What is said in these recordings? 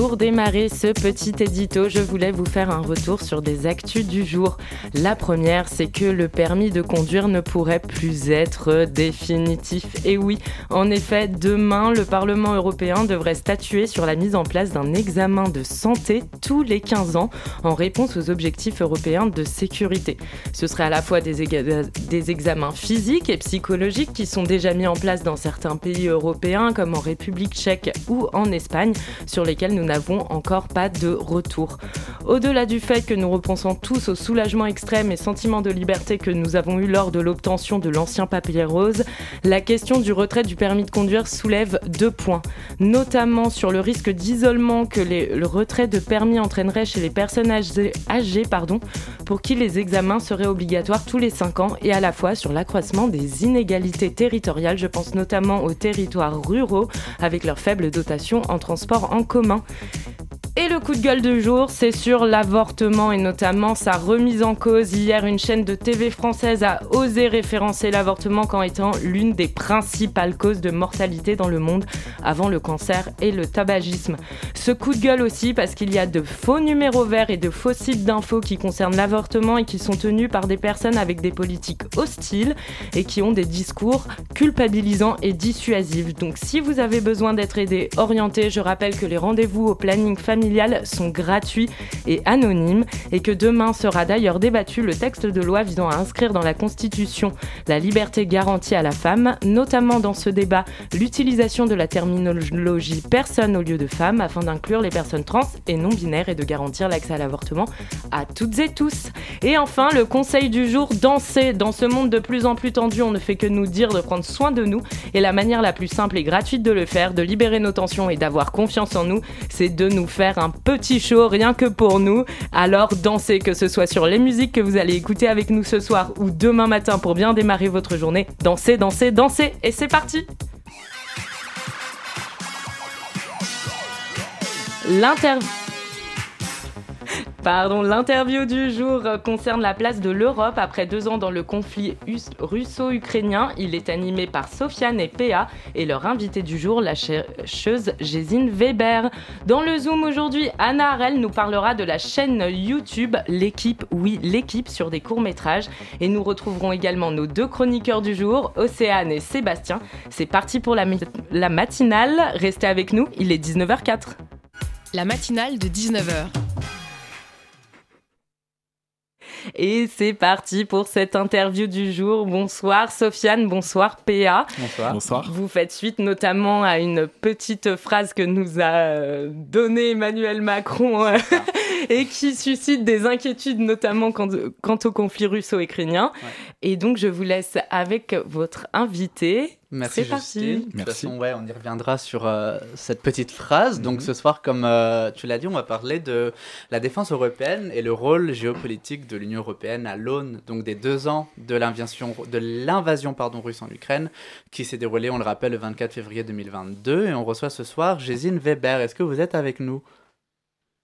Pour démarrer ce petit édito, je voulais vous faire un retour sur des actus du jour. La première, c'est que le permis de conduire ne pourrait plus être définitif. Et oui, en effet, demain, le Parlement européen devrait statuer sur la mise en place d'un examen de santé tous les 15 ans en réponse aux objectifs européens de sécurité. Ce serait à la fois des, examens physiques et psychologiques qui sont déjà mis en place dans certains pays européens comme en République tchèque ou en Espagne sur lesquels nous n'avons encore pas de retour. Au-delà du fait que nous repensons tous au soulagement extrême et sentiment de liberté que nous avons eu lors de l'obtention de l'ancien papier rose, la question du retrait du permis de conduire soulève deux points, notamment sur le risque d'isolement que le retrait de permis entraînerait chez les personnes âgées, pardon, pour qui les examens seraient obligatoires tous les cinq ans et à la fois sur l'accroissement des inégalités territoriales. Je pense notamment aux territoires ruraux avec leur faible dotation en transport en commun. Et le coup de gueule du jour, c'est sur l'avortement et notamment sa remise en cause. Hier, une chaîne de TV française a osé référencer l'avortement comme étant l'une des principales causes de mortalité dans le monde avant le cancer et le tabagisme. Ce coup de gueule aussi parce qu'il y a de faux numéros verts et de faux sites d'infos qui concernent l'avortement et qui sont tenus par des personnes avec des politiques hostiles et qui ont des discours culpabilisants et dissuasifs. Donc si vous avez besoin d'être aidé, orienté, je rappelle que les rendez-vous au planning familial sont gratuits et anonymes et que demain sera d'ailleurs débattu le texte de loi visant à inscrire dans la Constitution la liberté garantie à la femme, notamment dans ce débat l'utilisation de la terminologie personne au lieu de femme afin d'inclure les personnes trans et non binaires et de garantir l'accès à l'avortement à toutes et tous. Et enfin, le conseil du jour, danser. Dans ce monde de plus en plus tendu, on ne fait que nous dire de prendre soin de nous et la manière la plus simple et gratuite de le faire, de libérer nos tensions et d'avoir confiance en nous, c'est de nous faire un petit show rien que pour nous. Alors dansez, que ce soit sur les musiques que vous allez écouter avec nous ce soir ou demain matin pour bien démarrer votre journée. Dansez, dansez, dansez et c'est parti L'interview Pardon, l'interview du jour concerne la place de l'Europe après deux ans dans le conflit russo-ukrainien. Il est animé par Sofiane et Péa et leur invité du jour, la chercheuse Gésine Weber. Dans le Zoom aujourd'hui, Anna Harel nous parlera de la chaîne YouTube L'équipe, oui, l'équipe sur des courts-métrages. Et nous retrouverons également nos deux chroniqueurs du jour, Océane et Sébastien. C'est parti pour la, la matinale. Restez avec nous, il est 19h04. La matinale de 19h. Et c'est parti pour cette interview du jour. Bonsoir Sofiane, bonsoir PA. Bonsoir. Bonsoir. Vous faites suite notamment à une petite phrase que nous a euh, donnée Emmanuel Macron euh, et qui suscite des inquiétudes notamment quant, au conflit russo-ukrainien. Et donc je vous laisse avec votre invité. Merci Justine. De toute façon, ouais, on y reviendra sur euh, cette petite phrase. Donc mhm. ce soir, comme euh, tu l'as dit, on va parler de la défense européenne et le rôle géopolitique de l'Union européenne à l'aune donc des deux ans de l'invasion de l'invasion pardon russe en Ukraine, qui s'est déroulée, on le rappelle, le 24 février 2022. Et on reçoit ce soir Gésine Weber. Est-ce que vous êtes avec nous?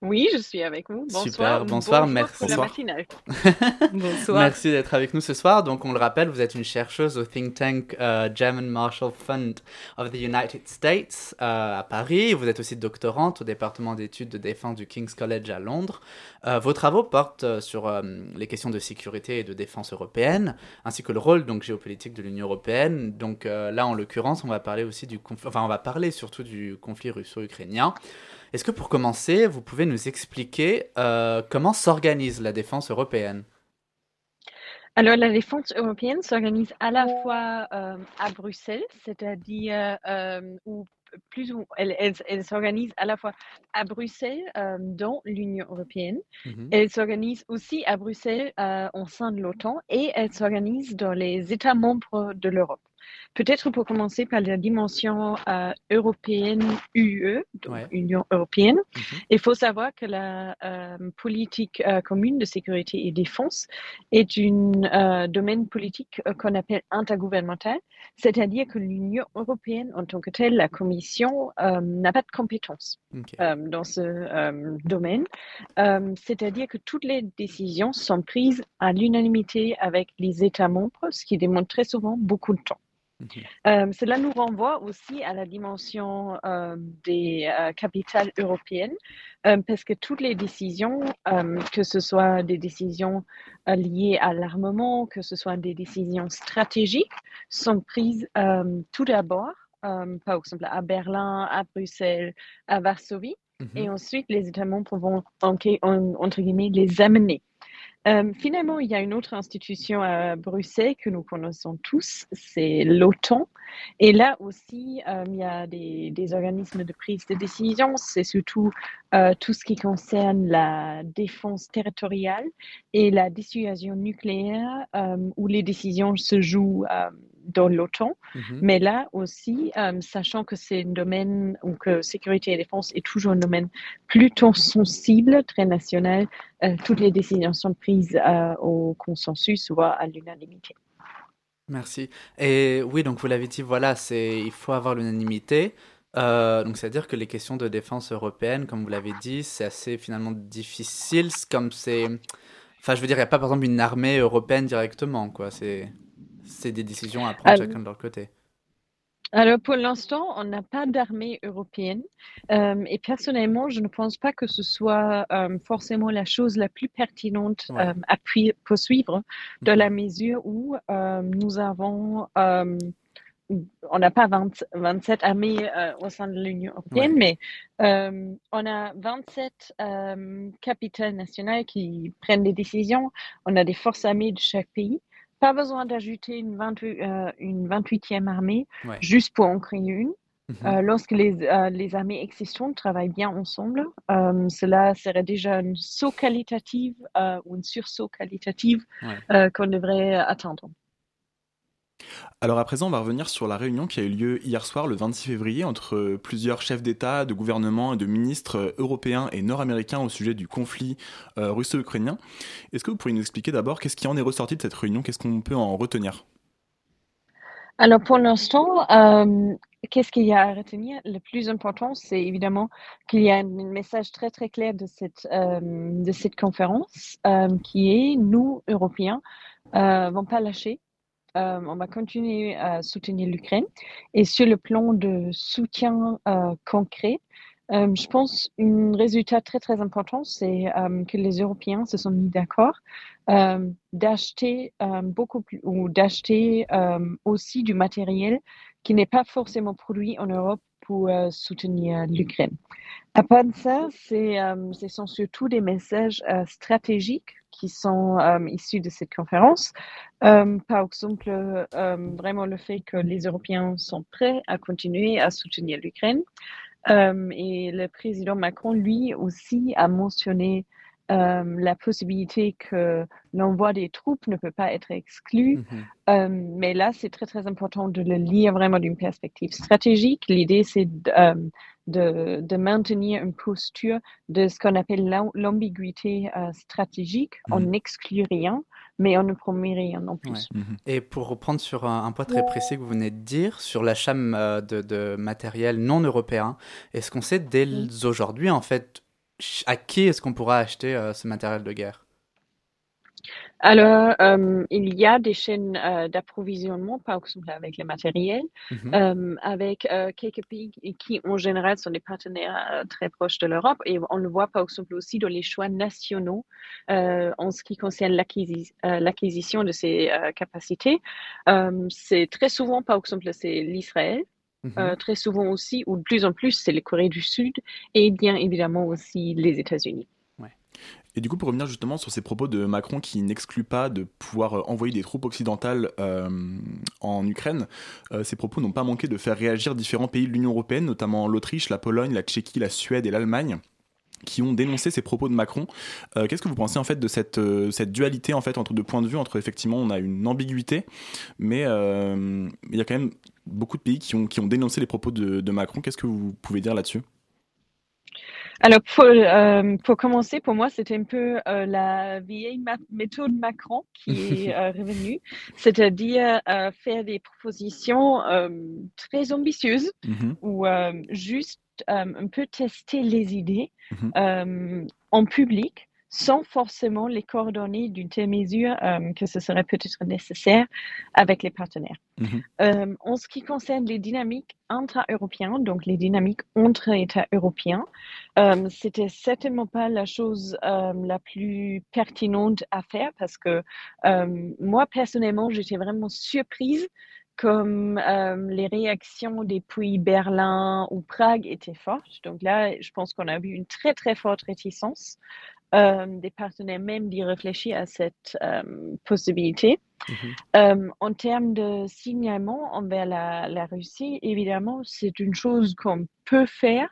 Oui, je suis avec vous. Bonsoir. Super, bonsoir, merci. bonsoir. Merci d'être avec nous ce soir. Donc, on le rappelle, vous êtes une chercheuse au think tank euh, German Marshall Fund of the United States euh, à Paris. Vous êtes aussi doctorante au département d'études de défense du King's College à Londres. Euh, vos travaux portent sur les questions de sécurité et de défense européenne, ainsi que le rôle donc géopolitique de l'Union européenne. Donc là, en l'occurrence, on va parler aussi du conflit, enfin, on va parler surtout du conflit russo-ukrainien. Est-ce que pour commencer, vous pouvez nous expliquer euh, comment s'organise la défense européenne? Alors, la défense européenne s'organise à la fois euh, à Bruxelles, c'est-à-dire, euh, ou plus ou elle, elle, s'organise à la fois à Bruxelles dans l'Union européenne, mmh elle s'organise aussi à Bruxelles au sein de l'OTAN et elle s'organise dans les États membres de l'Europe. Peut-être pour commencer par la dimension euh, européenne UE, donc Union européenne. Mhm. Il faut savoir que la euh, politique euh, commune de sécurité et défense est un domaine politique qu'on appelle intergouvernemental, c'est-à-dire que l'Union européenne en tant que telle, la Commission, n'a pas de compétences dans ce domaine. c'est-à-dire que toutes les décisions sont prises à l'unanimité avec les États membres, ce qui demande très souvent beaucoup de temps. Euh, cela nous renvoie aussi à la dimension euh, des euh, capitales européennes, parce que toutes les décisions, que ce soit des décisions liées à l'armement, que ce soit des décisions stratégiques, sont prises tout d'abord, par exemple à Berlin, à Bruxelles, à Varsovie, mhm. et ensuite les États membres vont, entre guillemets, les amener euh, finalement, il y a une autre institution à Bruxelles que nous connaissons tous, c'est l'OTAN. Et là aussi, euh, il y a des, organismes de prise de décision. C'est surtout euh, tout ce qui concerne la défense territoriale et la dissuasion nucléaire, où les décisions se jouent dans l'OTAN. Mhm. Mais là aussi, euh, sachant que c'est un domaine que sécurité et défense est toujours un domaine plutôt sensible, très national, euh, toutes les décisions sont prises euh, au consensus ou à l'unanimité. Merci. Et oui, donc vous l'avez dit, voilà, c'est il faut avoir l'unanimité. donc c'est-à-dire que les questions de défense européenne, comme vous l'avez dit, c'est assez finalement difficile, comme c'est... Enfin, je veux dire, il n'y a pas par exemple une armée européenne directement, quoi. C'est c'est des décisions à prendre chacun de leur côté. Alors pour l'instant, on n'a pas d'armée européenne. Euh, et personnellement, je ne pense pas que ce soit euh, forcément la chose la plus pertinente euh, à poursuivre dans la mesure où nous avons, on n'a pas 27 armées au sein de l'Union européenne, mais on a 27 capitales nationales qui prennent des décisions, on a des forces armées de chaque pays. Pas besoin d'ajouter une, 28, euh, une 28e armée juste pour en créer une. Mhm. Euh, lorsque les, euh, les, armées existantes travaillent bien ensemble, cela serait déjà une saut qualitative ou une sursaut qualitative qu'on devrait attendre. Alors à présent, on va revenir sur la réunion qui a eu lieu hier soir, le 26 février, entre plusieurs chefs d'État, de gouvernement et de ministres européens et nord-américains au sujet du conflit euh, russo-ukrainien. Est-ce que vous pourriez nous expliquer d'abord qu'est-ce qui en est ressorti de cette réunion? Qu'est-ce qu'on peut en retenir? Alors pour l'instant, euh, qu'est-ce qu'il y a à retenir? Le plus important, c'est évidemment qu'il y a un message très très clair de cette, euh, de cette conférence qui est nous, Européens, ne vont pas lâcher. Euh, on va continuer à soutenir l'Ukraine. Et sur le plan de soutien euh, concret, euh, je pense un résultat très très important, c'est que les Européens se sont mis d'accord d'acheter beaucoup plus ou d'acheter aussi du matériel qui n'est pas forcément produit en Europe pour soutenir l'Ukraine. À part de ça, c'est, ce sont surtout des messages stratégiques qui sont euh, issus de cette conférence. Euh, par exemple, euh, vraiment le fait que les Européens sont prêts à continuer à soutenir l'Ukraine. et le président Macron, lui aussi, a mentionné la possibilité que l'envoi des troupes ne peut pas être exclu. Mhm. mais là, c'est très, très important de le lire vraiment d'une perspective stratégique. L'idée, c'est de, de, maintenir une posture de ce qu'on appelle l'ambiguïté euh, stratégique. On mhm. n'exclut rien, mais on ne promet rien non plus. Mhm. Et pour reprendre sur un, point très précis que vous venez de dire, sur l'achat euh, de, de, matériel non européen, est-ce qu'on sait dès aujourd'hui, en fait, à qui est-ce qu'on pourra acheter euh, ce matériel de guerre? Alors, euh, il y a des chaînes euh, d'approvisionnement, par exemple avec le matériel, mhm. euh, avec quelques pays qui, en général, sont des partenaires très proches de l'Europe. Et on le voit, par exemple, aussi dans les choix nationaux en ce qui concerne l'acquisition de ces capacités. c'est très souvent, par exemple, c'est l'Israël. Mhm. très souvent aussi, ou de plus en plus, c'est les Corées du Sud et bien évidemment aussi les États-Unis. Et du coup, pour revenir justement sur ces propos de Macron qui n'exclut pas de pouvoir euh, envoyer des troupes occidentales euh, en Ukraine, euh, ces propos n'ont pas manqué de faire réagir différents pays de l'Union européenne, notamment l'Autriche, la Pologne, la Tchéquie, la Suède et l'Allemagne qui ont dénoncé ces propos de Macron. Qu'est-ce que vous pensez en fait de cette, cette dualité en fait entre deux points de vue, entre effectivement on a une ambiguïté, mais il y a quand même beaucoup de pays qui ont, qui ont dénoncé les propos de, de Macron. Qu'est-ce que vous pouvez dire là-dessus? Alors, pour, euh, pour, commencer, pour moi, c'était un peu euh, la vieille méthode Macron qui est euh, revenue, c'est-à-dire faire des propositions très ambitieuses mm-hmm. ou juste un peu tester les idées mm-hmm. en public sans forcément les coordonner d'une telle mesure euh, que ce serait peut-être nécessaire avec les partenaires. Mhm. Euh, en ce qui concerne les dynamiques intra-européennes, donc les dynamiques entre États européens, euh, c'était certainement pas la chose euh, la plus pertinente à faire parce que moi, personnellement, j'étais vraiment surprise comme les réactions depuis Berlin ou Prague étaient fortes. Donc là, je pense qu'on a vu une très, très forte réticence euh, des partenaires même d'y réfléchir à cette euh, possibilité. Mhm. Euh, en termes de signalement envers la, la Russie, évidemment, c'est une chose qu'on peut faire,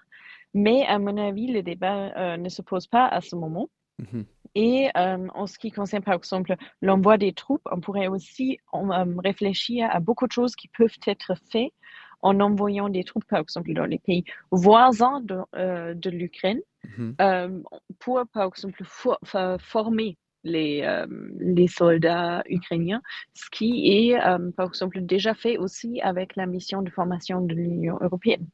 mais à mon avis, le débat ne se pose pas à ce moment. Mhm. Et en ce qui concerne, par exemple, l'envoi des troupes, on pourrait aussi réfléchir à beaucoup de choses qui peuvent être faites en envoyant des troupes, par exemple, dans les pays voisins de, de l'Ukraine. Mhm. Euh, pour, par exemple, former les, euh, les, soldats ukrainiens, ce qui est, euh, par exemple, déjà fait aussi avec la mission de formation de l'Union européenne.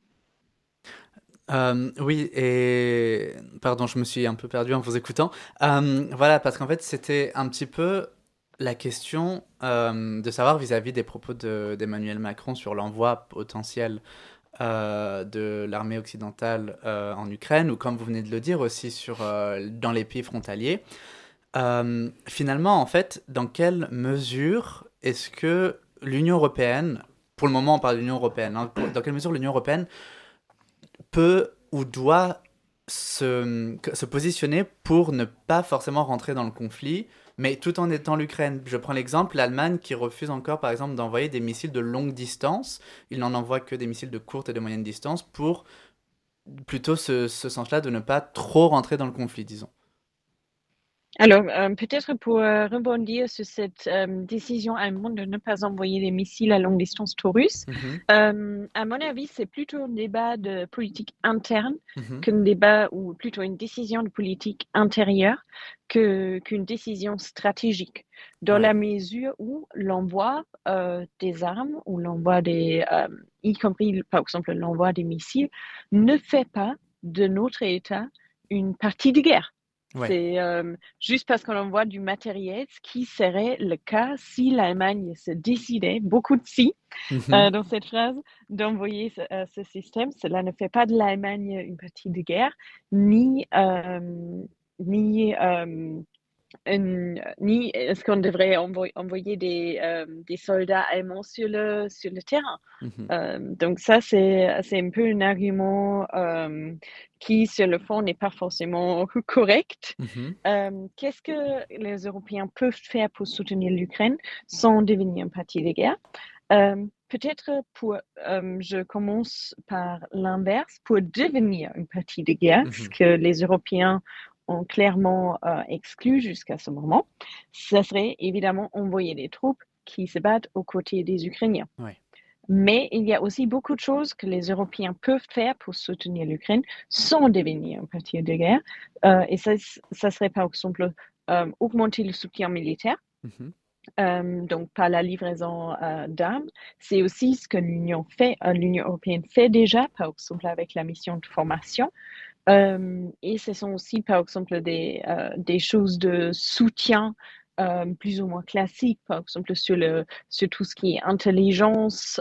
Oui, et pardon, je me suis un peu perdu en vous écoutant. voilà, parce qu'en fait, c'était un petit peu la question de savoir vis-à-vis -vis des propos d'Emmanuel Macron sur l'envoi potentiel euh, de l'armée occidentale euh, en Ukraine, ou comme vous venez de le dire aussi sur, euh, dans les pays frontaliers. finalement, en fait, dans quelle mesure est-ce que l'Union européenne, pour le moment on parle de l'Union européenne, hein, dans quelle mesure l'Union européenne peut ou doit se, se positionner pour ne pas forcément rentrer dans le conflit mais tout en étant l'Ukraine. Je prends l'exemple, l'Allemagne qui refuse encore, par exemple, d'envoyer des missiles de longue distance. Il n'en envoie que des missiles de courte et de moyenne distance pour plutôt ce, ce sens-là de ne pas trop rentrer dans le conflit, disons. Alors, euh, peut-être pour euh, rebondir sur cette euh, décision allemande de ne pas envoyer des missiles à longue distance taurus, mhm. à mon avis, c'est plutôt un débat de politique interne mhm. qu'un débat ou plutôt une décision de politique intérieure qu'une décision stratégique, dans la mesure où l'envoi des armes ou l'envoi des, y compris par exemple l'envoi des missiles, ne fait pas de notre État une partie de guerre. C'est euh, juste parce qu'on envoie du matériel, ce qui serait le cas si l'Allemagne se décidait, beaucoup de si, euh, mhm. dans cette phrase, d'envoyer ce, euh, ce, système. Cela ne fait pas de l'Allemagne une partie de guerre, ni, ni ni est-ce qu'on devrait envoyer des, euh, des, soldats allemands sur le, sur le terrain? Mhm. Euh, donc ça, c'est un peu un argument euh, qui, sur le fond, n'est pas forcément correct. Mhm. Qu'est-ce que les Européens peuvent faire pour soutenir l'Ukraine sans devenir un parti de guerre Peut-être pour, je commence par l'inverse, pour devenir une partie de guerre, ce mhm. que les Européens ont clairement euh, exclu jusqu'à ce moment, ce serait évidemment envoyer des troupes qui se battent aux côtés des Ukrainiens. Mais il y a aussi beaucoup de choses que les Européens peuvent faire pour soutenir l'Ukraine sans devenir un parti de guerre. Euh, et ça, ça, serait par exemple euh, augmenter le soutien militaire. Mm-hmm. donc par la livraison d'armes. C'est aussi ce que l'Union fait, l'Union européenne fait déjà, par exemple avec la mission de formation. Euh, et ce sont aussi, par exemple, des, euh, des choses de soutien euh, plus ou moins classiques, par exemple, sur, le, sur tout ce qui est intelligence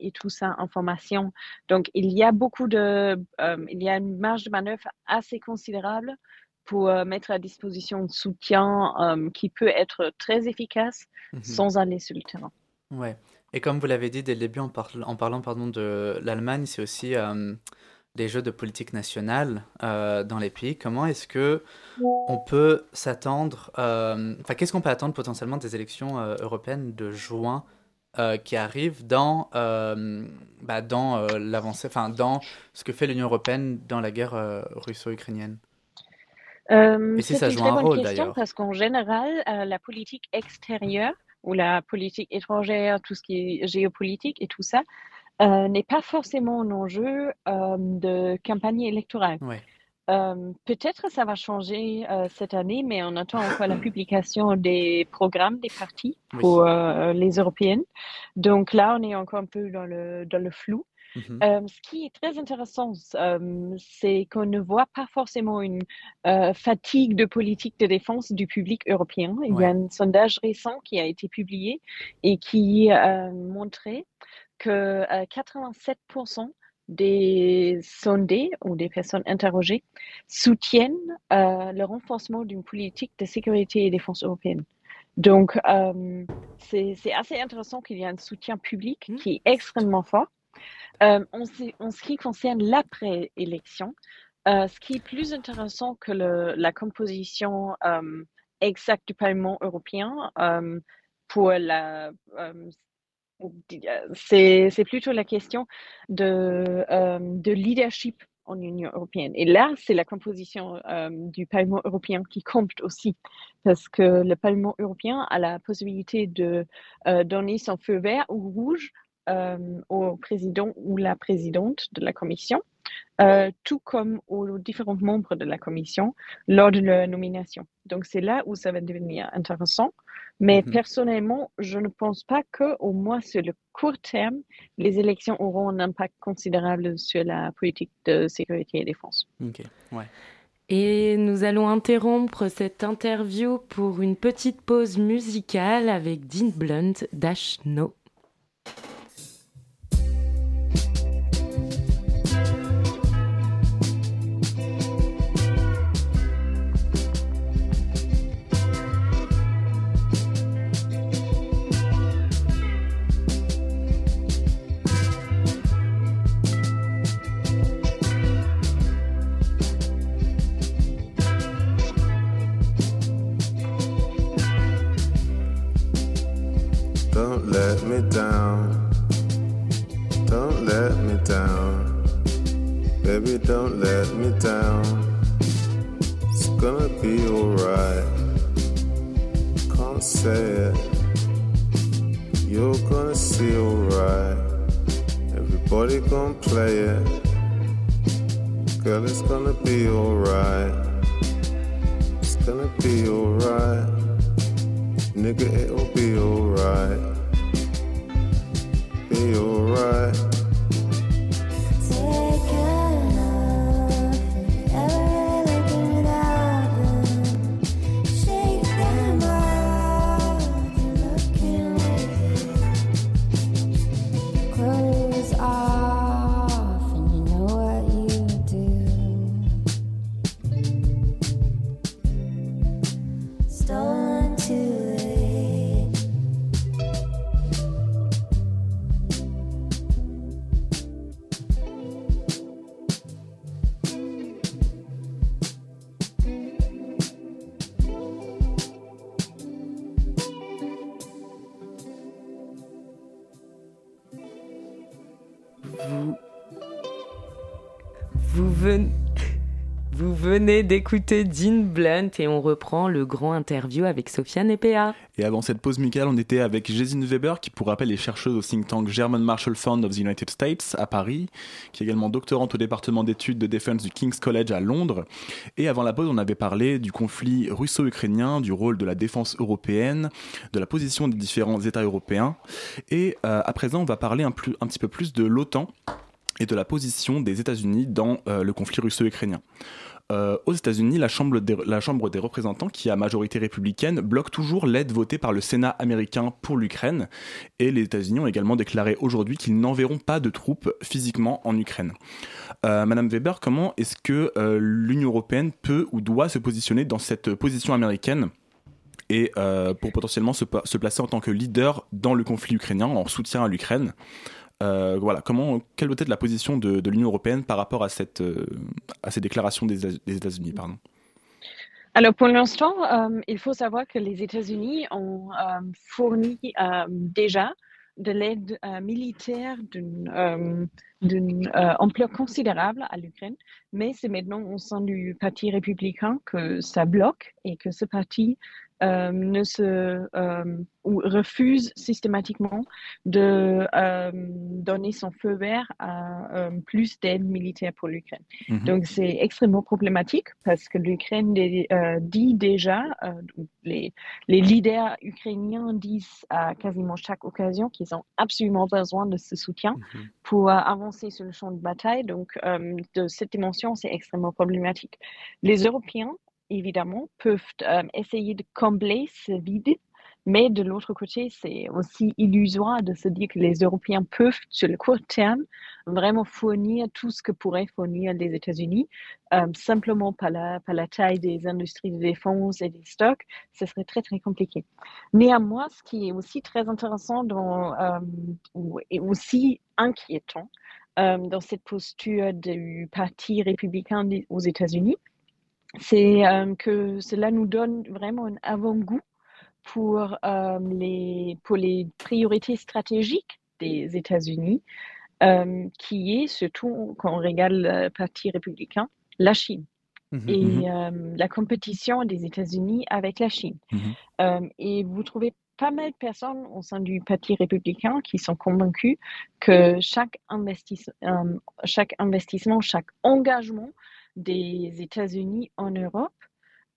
et tout ça, information. Donc, il y a beaucoup de, il y a une marge de manœuvre assez considérable pour mettre à disposition de soutien qui peut être très efficace mmh sans aller sur le terrain. Ouais. Et comme vous l'avez dit dès le début en, en parlant pardon, de l'Allemagne, c'est aussi des jeux de politique nationale euh, dans les pays, comment est-ce que on peut s'attendre, euh, enfin qu'est-ce qu'on peut attendre potentiellement des élections euh, européennes de juin qui arrivent dans, bah, dans l'avancée, enfin dans ce que fait l'Union européenne dans la guerre russo-ukrainienne? Euh, c'est une très bonne question parce qu'en général, la politique extérieure ou la politique étrangère, tout ce qui est géopolitique et tout ça, euh, n'est pas forcément un enjeu de campagne électorale. Peut-être ça va changer cette année, mais on attend encore la publication des programmes des partis pour les européennes. Donc là, on est encore un peu dans le, dans le flou. Mmh euh, ce qui est très intéressant, euh, c'est qu'on ne voit pas forcément une euh, fatigue de politique de défense du public européen. Il y a un sondage récent qui a été publié et qui montrait que 87% des sondés ou des personnes interrogées soutiennent le renforcement d'une politique de sécurité et défense européenne. Donc, c'est assez intéressant qu'il y ait un soutien public mmh. qui est extrêmement fort. Euh, en, ce qui concerne l'après-élection, euh, ce qui est plus intéressant que la composition euh, exacte du Parlement européen pour la c'est plutôt la question de, de, leadership en Union européenne. Et là, c'est la composition du Parlement européen qui compte aussi, parce que le Parlement européen a la possibilité de donner son feu vert ou rouge euh, au président ou la présidente de la commission, euh, tout comme aux différents membres de la commission lors de leur nomination. Donc c'est là où ça va devenir intéressant. Mais mhm. personnellement, je ne pense pas qu'au moins sur le court terme, les élections auront un impact considérable sur la politique de sécurité et défense. Ok, ouais. Et nous allons interrompre cette interview pour une petite pause musicale avec Dean Blunt, Dash venez d'écouter Dean Blunt et on reprend le grand interview avec Sofiane Epea. Et avant cette pause musicale, on était avec Jesine Weber, qui pour rappel est chercheuse au think tank German Marshall Fund of the United States à Paris, qui est également doctorante au département d'études de défense du King's College à Londres. Et avant la pause, on avait parlé du conflit russo-ukrainien, du rôle de la défense européenne, de la position des différents États européens. Et euh, à présent, on va parler un petit peu plus de l'OTAN et de la position des États-Unis dans euh, le conflit russo-ukrainien. Euh, aux États-Unis, la chambre, des, représentants, qui a majorité républicaine, bloque toujours l'aide votée par le Sénat américain pour l'Ukraine. Et les États-Unis ont également déclaré aujourd'hui qu'ils n'enverront pas de troupes physiquement en Ukraine. Euh, Madame Weber, comment est-ce que euh, l'Union européenne peut ou doit se positionner dans cette position américaine et pour potentiellement se, placer en tant que leader dans le conflit ukrainien, en soutien à l'Ukraine? Euh, voilà, quelle doit être la position de, l'Union européenne par rapport à, cette, euh, à ces déclarations des, États-Unis pardon? Alors pour l'instant, euh, il faut savoir que les États-Unis ont fourni déjà de l'aide militaire d'une ampleur considérable à l'Ukraine, mais c'est maintenant au sein du Parti républicain que ça bloque et que ce parti euh, ne se euh, ou refuse systématiquement de euh, donner son feu vert à plus d'aide militaire pour l'Ukraine. Mhm. Donc c'est extrêmement problématique parce que l'Ukraine dit déjà, les, les leaders ukrainiens disent à quasiment chaque occasion qu'ils ont absolument besoin de ce soutien mhm. pour avancer sur le champ de bataille. Donc de cette dimension, c'est extrêmement problématique. Les Européens évidemment, peuvent euh, essayer de combler ce vide. Mais de l'autre côté, c'est aussi illusoire de se dire que les Européens peuvent, sur le court terme, vraiment fournir tout ce que pourraient fournir les États-Unis, euh, simplement par la, par la taille des industries de défense et des stocks. Ce serait très, très compliqué. Néanmoins, ce qui est aussi très intéressant dans, euh, et aussi inquiétant dans cette posture du Parti républicain aux États-Unis, c'est euh, que cela nous donne vraiment un avant-goût pour, euh, les, pour les priorités stratégiques des États-Unis, euh, qui est surtout, quand on regarde le Parti républicain, la Chine. Mmh et mmh la compétition des États-Unis avec la Chine. Mmh et vous trouvez pas mal de personnes au sein du Parti républicain qui sont convaincus que chaque, chaque investissement, chaque engagement des États-Unis en Europe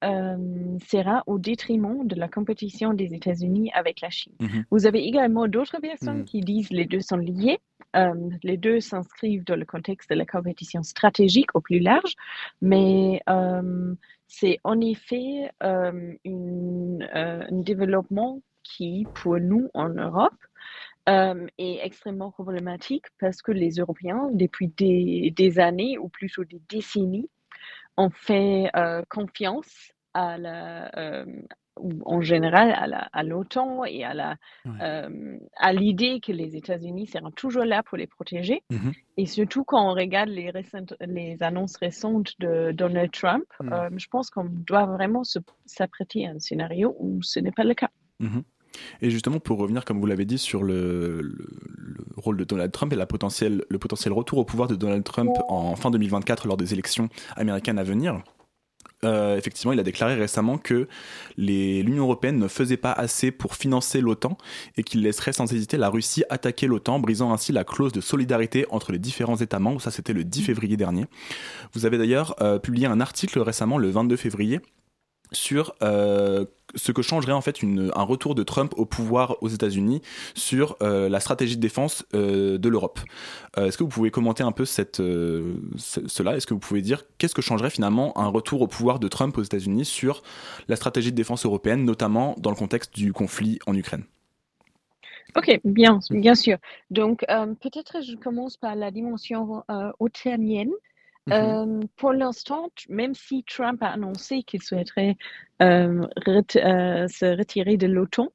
euh, sera au détriment de la compétition des États-Unis avec la Chine. Mhm. Vous avez également d'autres personnes mhm. qui disent les deux sont liés. Euh, les deux s'inscrivent dans le contexte de la compétition stratégique au plus large, mais euh, c'est en effet un développement qui, pour nous en Europe, est extrêmement problématique parce que les Européens, depuis des, années ou plutôt des décennies, ont fait euh, confiance à la, euh, en général à l'OTAN et à l'idée que les États-Unis seront toujours là pour les protéger. Mmh et surtout quand on regarde les, récentes, les annonces récentes de Donald Trump, mmh. je pense qu'on doit vraiment s'apprêter à un scénario où ce n'est pas le cas. Mmh et justement, pour revenir, comme vous l'avez dit, sur le, rôle de Donald Trump et la le potentiel retour au pouvoir de Donald Trump en fin 2024 lors des élections américaines à venir, euh, effectivement, il a déclaré récemment que l'Union européenne ne faisait pas assez pour financer l'OTAN et qu'il laisserait sans hésiter la Russie attaquer l'OTAN, brisant ainsi la clause de solidarité entre les différents États membres. Ça, c'était le 10 février dernier. Vous avez d'ailleurs euh, publié un article récemment, le 22 février, sur euh, ce que changerait en fait un retour de Trump au pouvoir aux États-Unis sur euh, la stratégie de défense euh, de l'Europe. Est-ce que vous pouvez commenter un peu cela? Est-ce que vous pouvez dire qu'est-ce que changerait finalement un retour au pouvoir de Trump aux États-Unis sur la stratégie de défense européenne, notamment dans le contexte du conflit en Ukraine? Ok, bien, bien sûr. Donc, peut-être je commence par la dimension Mmh euh, pour l'instant, même si Trump a annoncé qu'il souhaiterait euh, euh, se retirer de l'OTAN,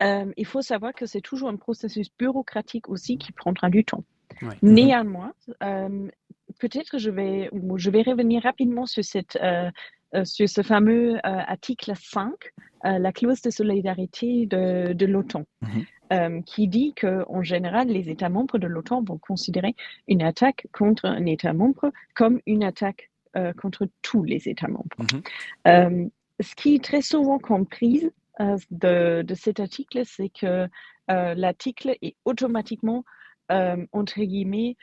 il faut savoir que c'est toujours un processus bureaucratique aussi qui prendra du temps. Mmh Néanmoins, peut-être je vais, je vais revenir rapidement sur, cette, sur ce fameux article 5, la clause de solidarité de, de l'OTAN. Mmh euh, qui dit qu'en général, les États membres de l'OTAN vont considérer une attaque contre un État membre comme une attaque euh, contre tous les États membres. Mhm. Euh, ce qui est très souvent compris de, de, cet article, c'est que l'article est automatiquement, entre guillemets,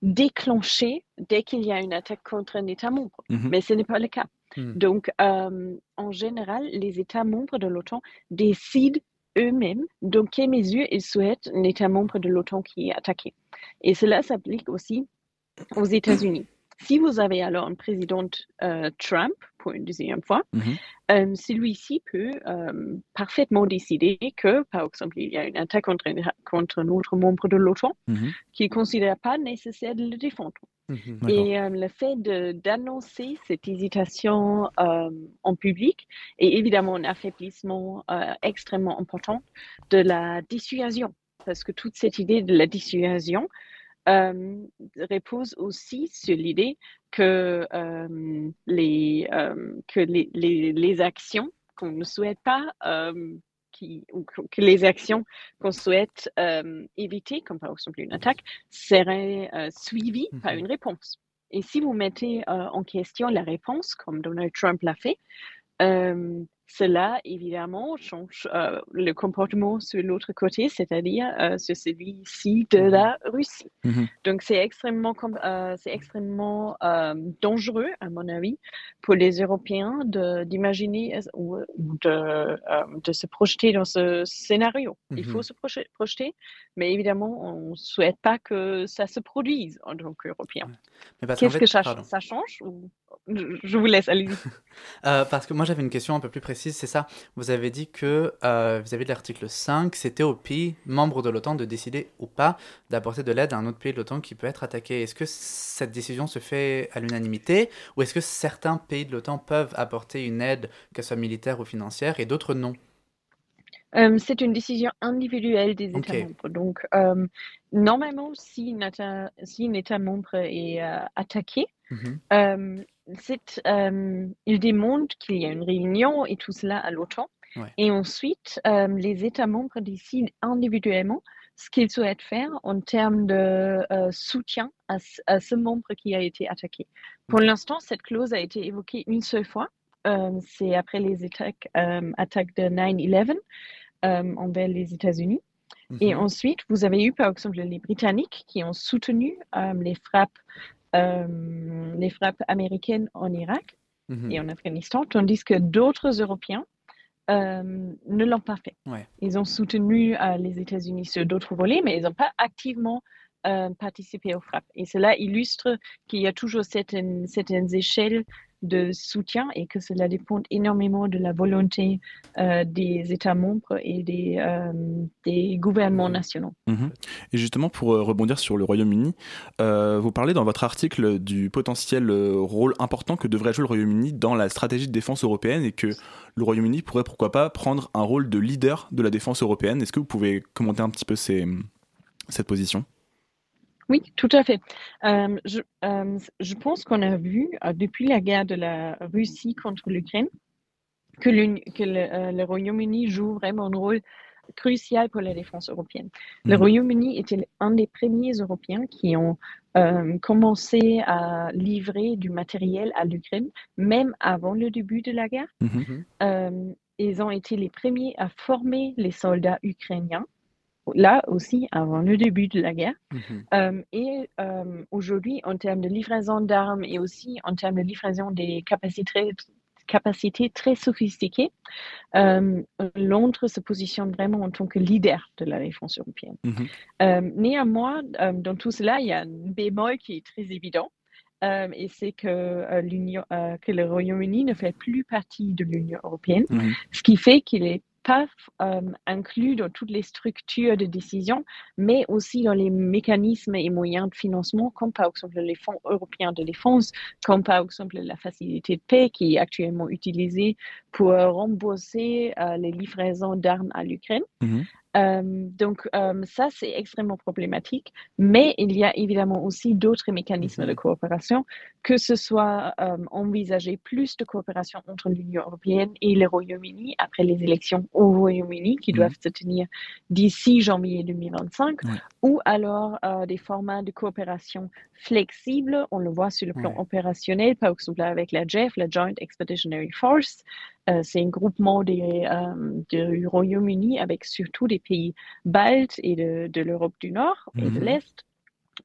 déclenché dès qu'il y a une attaque contre un État membre. Mhm. Mais ce n'est pas le cas. Mhm. Donc, en général, les États membres de l'OTAN décident eux-mêmes dans quelle mesure ils souhaitent un État membre de l'OTAN qui est attaqué. Et cela s'applique aussi aux États-Unis. Si vous avez alors un président euh, Trump, pour une deuxième fois, mhm. euh, celui-ci peut euh, parfaitement décider que, par exemple, il y a une attaque contre, contre un autre membre de l'OTAN mhm. qu'il ne considère pas nécessaire de le défendre. Mhm. Et euh, le fait d'annoncer cette hésitation euh, en public est évidemment un affaiblissement euh, extrêmement important de la dissuasion, parce que toute cette idée de la dissuasion repose aussi sur l'idée que, les, que les, les, les, actions qu'on ne souhaite pas qui, ou que les actions qu'on souhaite euh, éviter, comme par exemple une attaque, seraient euh, suivies par Mhm. une réponse. Et si vous mettez euh, en question la réponse, comme Donald Trump l'a fait, cela évidemment change euh, le comportement sur l'autre côté, c'est-à-dire euh, sur celui-ci de Mhm. la Russie. Mhm. Donc c'est extrêmement, euh, c'est extrêmement dangereux, à mon avis, pour les Européens d'imaginer ou de, de se projeter dans ce scénario. Il faut se proje- projeter, mais évidemment, on ne souhaite pas que ça se produise en tant qu'en Qu'est-ce que ça, ça change ou... je, vous laisse. Euh, parce que moi j'avais une question un peu plus précise, c'est ça. Vous avez dit que euh, vis-à-vis de l'article 5, c'était au pays membre de l'OTAN de décider ou pas d'apporter de l'aide à un autre pays de l'OTAN qui peut être attaqué. Est-ce que cette décision se fait à l'unanimité ou est-ce que certains pays de l'OTAN peuvent apporter une aide, qu'elle soit militaire ou financière, et d'autres non? Euh, c'est une décision individuelle des États membres. Donc, euh, normalement, si un État, si un État membre est euh, attaqué, Mhm. C'est, euh, il demande qu'il y a une réunion et tout cela à l'OTAN. Ouais. Et ensuite, euh, les États membres décident individuellement ce qu'ils souhaitent faire en termes de euh, soutien à, ce- à ce membre qui a été attaqué. Pour l'instant, cette clause a été évoquée une seule fois. C'est après les attaques, attaques de 9-11 euh, envers les États-Unis. Et Mhm. ensuite, vous avez eu par exemple les Britanniques qui ont soutenu euh, les frappes, les frappes américaines en Irak Mhm. et en Afghanistan, tandis que d'autres Européens euh, ne l'ont pas fait. Ouais. Ils ont soutenu euh, les États-Unis sur d'autres volets, mais ils n'ont pas activement euh, participé aux frappes. Et cela illustre qu'il y a toujours certaines, certaines échelles de soutien et que cela dépend énormément de la volonté euh, des États membres et des, euh, des gouvernements nationaux. Mhm. Et justement, pour euh, rebondir sur le Royaume-Uni, vous parlez dans votre article du potentiel rôle important que devrait jouer le Royaume-Uni dans la stratégie de défense européenne et que le Royaume-Uni pourrait pourquoi pas prendre un rôle de leader de la défense européenne. Est-ce que vous pouvez commenter un petit peu cette position? Oui, tout à fait. Euh, je, euh, je pense qu'on a vu euh, depuis la guerre de la Russie contre l'Ukraine que, que le, le Royaume-Uni joue vraiment un rôle crucial pour la défense européenne. Le Mhm. Royaume-Uni était un des premiers Européens qui ont euh, commencé à livrer du matériel à l'Ukraine, même avant le début de la guerre. Mhm. Euh, ils ont été les premiers à former les soldats ukrainiens, là aussi avant le début de la guerre. Mhm. Euh, et euh, aujourd'hui, en termes de livraison d'armes et aussi en termes de livraison des capacités, capacités très sophistiquées, euh, Londres se positionne vraiment en tant que leader de la défense européenne. Mhm. Néanmoins, dans tout cela, il y a un bémol qui est très évident. euh, et c'est que, euh, l'Union, euh, que le Royaume-Uni ne fait plus partie de l'Union européenne, Mhm. ce qui fait qu'il n'est pas euh, inclus dans toutes les structures de décision, mais aussi dans les mécanismes et moyens de financement, comme par exemple les fonds européens de défense, comme par exemple la facilité de paix qui est actuellement utilisée pour rembourser euh, les livraisons d'armes à l'Ukraine. Mhm. Euh, donc euh, ça, c'est extrêmement problématique, mais il y a évidemment aussi d'autres mécanismes Mhm. de coopération, que ce soit euh, envisager plus de coopération entre l'Union européenne et le Royaume-Uni après les élections au Royaume-Uni qui Mhm. doivent se tenir d'ici janvier 2025, Ouais. ou alors des formats de coopération flexibles, on le voit sur le plan opérationnel, par exemple avec la JEF, la Joint Expeditionary Force, c'est un groupement des, euh, du Royaume-Uni avec surtout des pays baltes et de, de l'Europe du Nord et de Mhm. l'Est.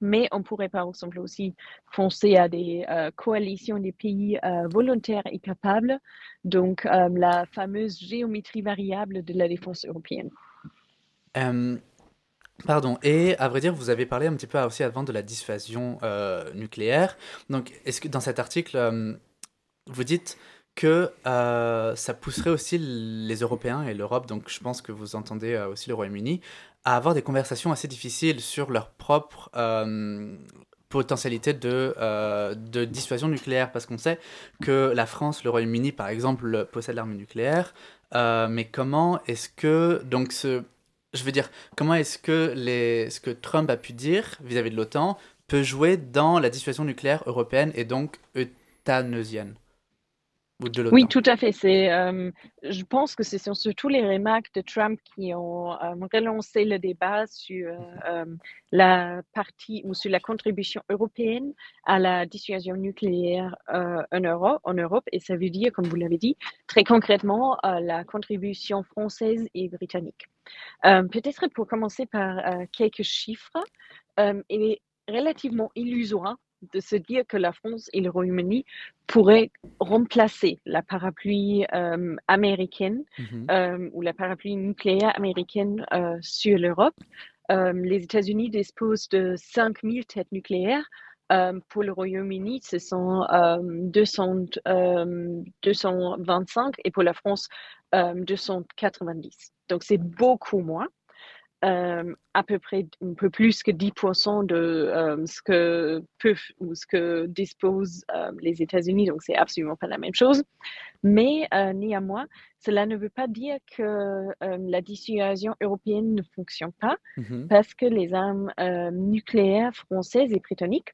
Mais on pourrait par exemple aussi foncer à des euh, coalitions des pays euh, volontaires et capables, donc euh, la fameuse géométrie variable de la défense européenne. Euh, pardon, et à vrai dire, vous avez parlé un petit peu aussi avant de la dissuasion euh, nucléaire. Donc, est-ce que dans cet article, euh, vous dites que euh, ça pousserait aussi les Européens et l'Europe, donc je pense que vous entendez euh, aussi le Royaume-Uni, à avoir des conversations assez difficiles sur leur propre euh, potentialité de, dissuasion nucléaire, parce qu'on sait que la France, le Royaume-Uni, par exemple, possèdent l'arme nucléaire, mais comment est-ce que, donc ce, je veux dire, comment est-ce que ce que Trump a pu dire vis-à-vis de l'OTAN peut jouer dans la dissuasion nucléaire européenne et donc oui, tout à fait. C'est, euh, je pense que ce sont surtout les remarques de Trump qui ont euh, relancé le débat sur euh, la partie ou sur la contribution européenne à la dissuasion nucléaire en, Europe, en Europe. Et ça veut dire, comme vous l'avez dit, très concrètement, la contribution française et britannique. Peut-être pour commencer par quelques chiffres, il est relativement illusoire de se dire que la France et le Royaume-Uni pourraient remplacer la parapluie euh, américaine mhm. euh, ou la parapluie nucléaire américaine euh, sur l'Europe. les États-Unis disposent de 5000 têtes nucléaires. pour le Royaume-Uni, ce sont 200, 225 et pour la France, 290. Donc c'est beaucoup moins. Euh, à peu près un peu plus que 10% de euh, ce que peuvent ou ce que disposent euh, les États-Unis. Donc, c'est absolument pas la même chose. Mais néanmoins, cela ne veut pas dire que la dissuasion européenne ne fonctionne pas mm-hmm. parce que les armes nucléaires françaises et britanniques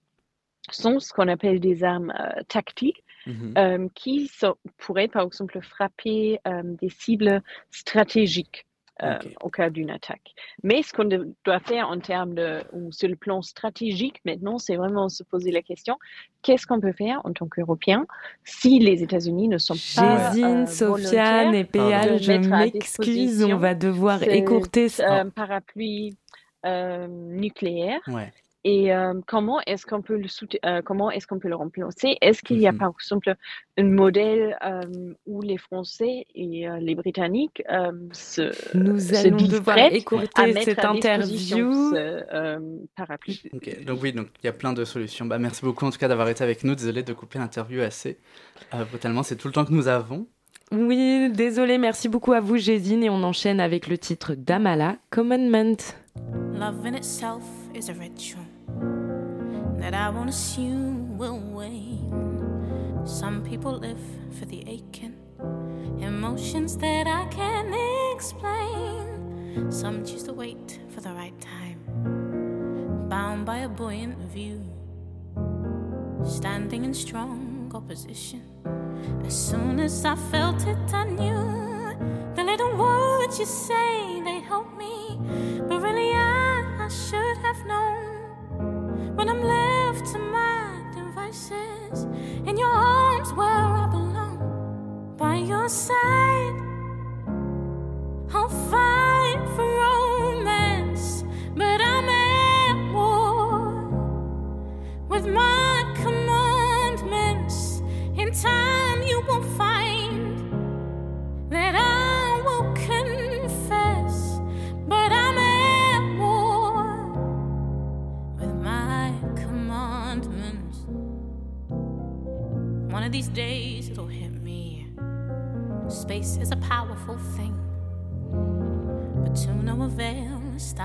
sont ce qu'on appelle des armes tactiques. Mm-hmm. qui pourraient par exemple frapper des cibles stratégiques. Euh, au cas d'une attaque. Mais ce qu'on doit faire en termes de, ou sur le plan stratégique maintenant, c'est vraiment se poser la question qu'est-ce qu'on peut faire en tant qu'Européens si les États-Unis ne sont pas. Gésine, euh, Sofiane et Péal, je m'excuse, on va devoir écourter ça. parapluie euh, nucléaire. Ouais. Et euh, comment est-ce qu'on peut le euh, comment est-ce qu'on peut le remplacer Est-ce qu'il y a mhm. par exemple un modèle euh, où les Français et les Britanniques se nous allons devoir écouter cette interview parapluie? Donc oui, donc il y a plein de solutions. Bah, merci beaucoup en tout cas d'avoir été avec nous. Désolé de couper l'interview assez brutalement. C'est tout le temps que nous avons. Oui, désolé. Merci beaucoup à vous, Jésine, et on enchaîne avec le titre d'Amala, Commandment. Love in itself is a ritual. That I won't assume will wane. Some people live for the aching emotions that I can't explain. Some choose to wait for the right time, bound by a buoyant view, standing in strong opposition. As soon as I felt it, I knew the little words you say they help me, but really I, I should have known when I'm left to my devices in your arms where I belong by your side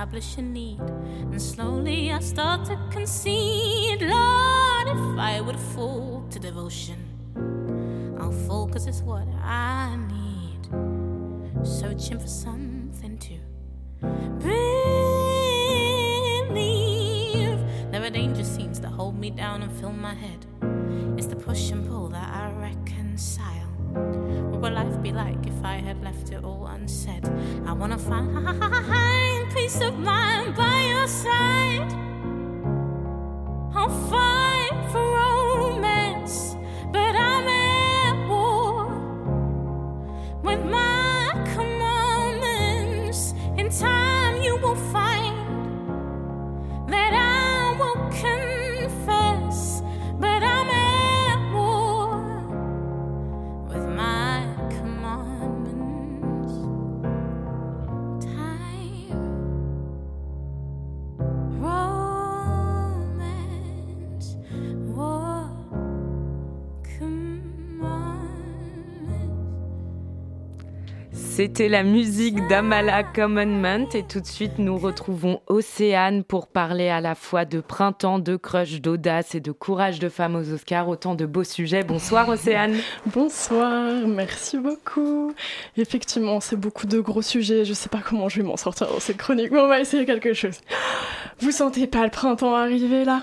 establish a need. And slowly I start to concede, Lord, if I would fall to devotion, I'll fall cause it's what I need. Searching for something to believe. There are danger scenes that hold me down and fill my head. It's the push and pull that I reconcile. Would life be like if I had left it all unsaid? I wanna find peace of mind by your side. I'll fight C'était la musique d'Amala Commandment et tout de suite nous retrouvons Océane pour parler à la fois de printemps, de crush, d'audace et de courage de femme aux Oscars, autant de beaux sujets. Bonsoir Océane. Bonsoir, merci beaucoup. Effectivement, c'est beaucoup de gros sujets, je sais pas comment je vais m'en sortir dans cette chronique, mais on va essayer quelque chose. Vous sentez pas le printemps arriver là?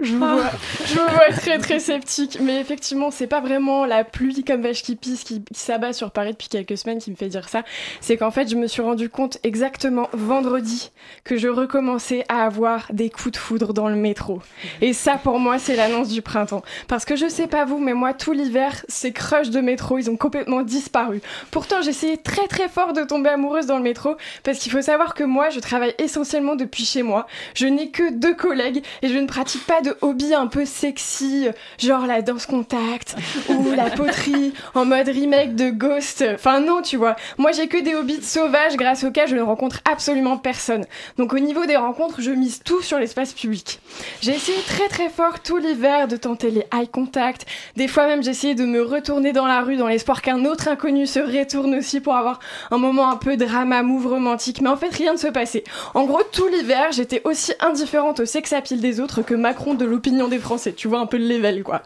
Je vois, je vous vois très très sceptique, mais effectivement, c'est pas vraiment la pluie comme vache qui pisse qui, s'abat sur Paris depuis quelques semaines qui me fait dire ça. C'est qu'en fait, je me suis rendu compte exactement vendredi que je recommençais à avoir des coups de foudre dans le métro. Et ça, pour moi, c'est l'annonce du printemps. Parce que je sais pas vous, mais moi, tout l'hiver, ces crushs de métro, ils ont complètement disparu. Pourtant, j'essayais très très fort de tomber amoureuse dans le métro, parce qu'il faut savoir que moi, je travaille essentiellement depuis chez moi. Je n'ai que deux collègues et je ne pratique pas de hobby un peu sexy, genre la danse contact ou la poterie en mode remake de Ghost. Enfin non, tu vois. Moi j'ai que des hobbies sauvages grâce auxquels je ne rencontre absolument personne. Donc au niveau des rencontres, je mise tout sur l'espace public. J'ai essayé très très fort tout l'hiver de tenter les eye contact. Des fois même j'ai essayé de me retourner dans la rue dans l'espoir qu'un autre inconnu se retourne aussi pour avoir un moment un peu drama, move romantique. Mais en fait rien ne se passait. En gros tout l'hiver j'étais aussi indifférente au sex appeal des autres que Macron de l'opinion des Français. Tu vois un peu le level, quoi.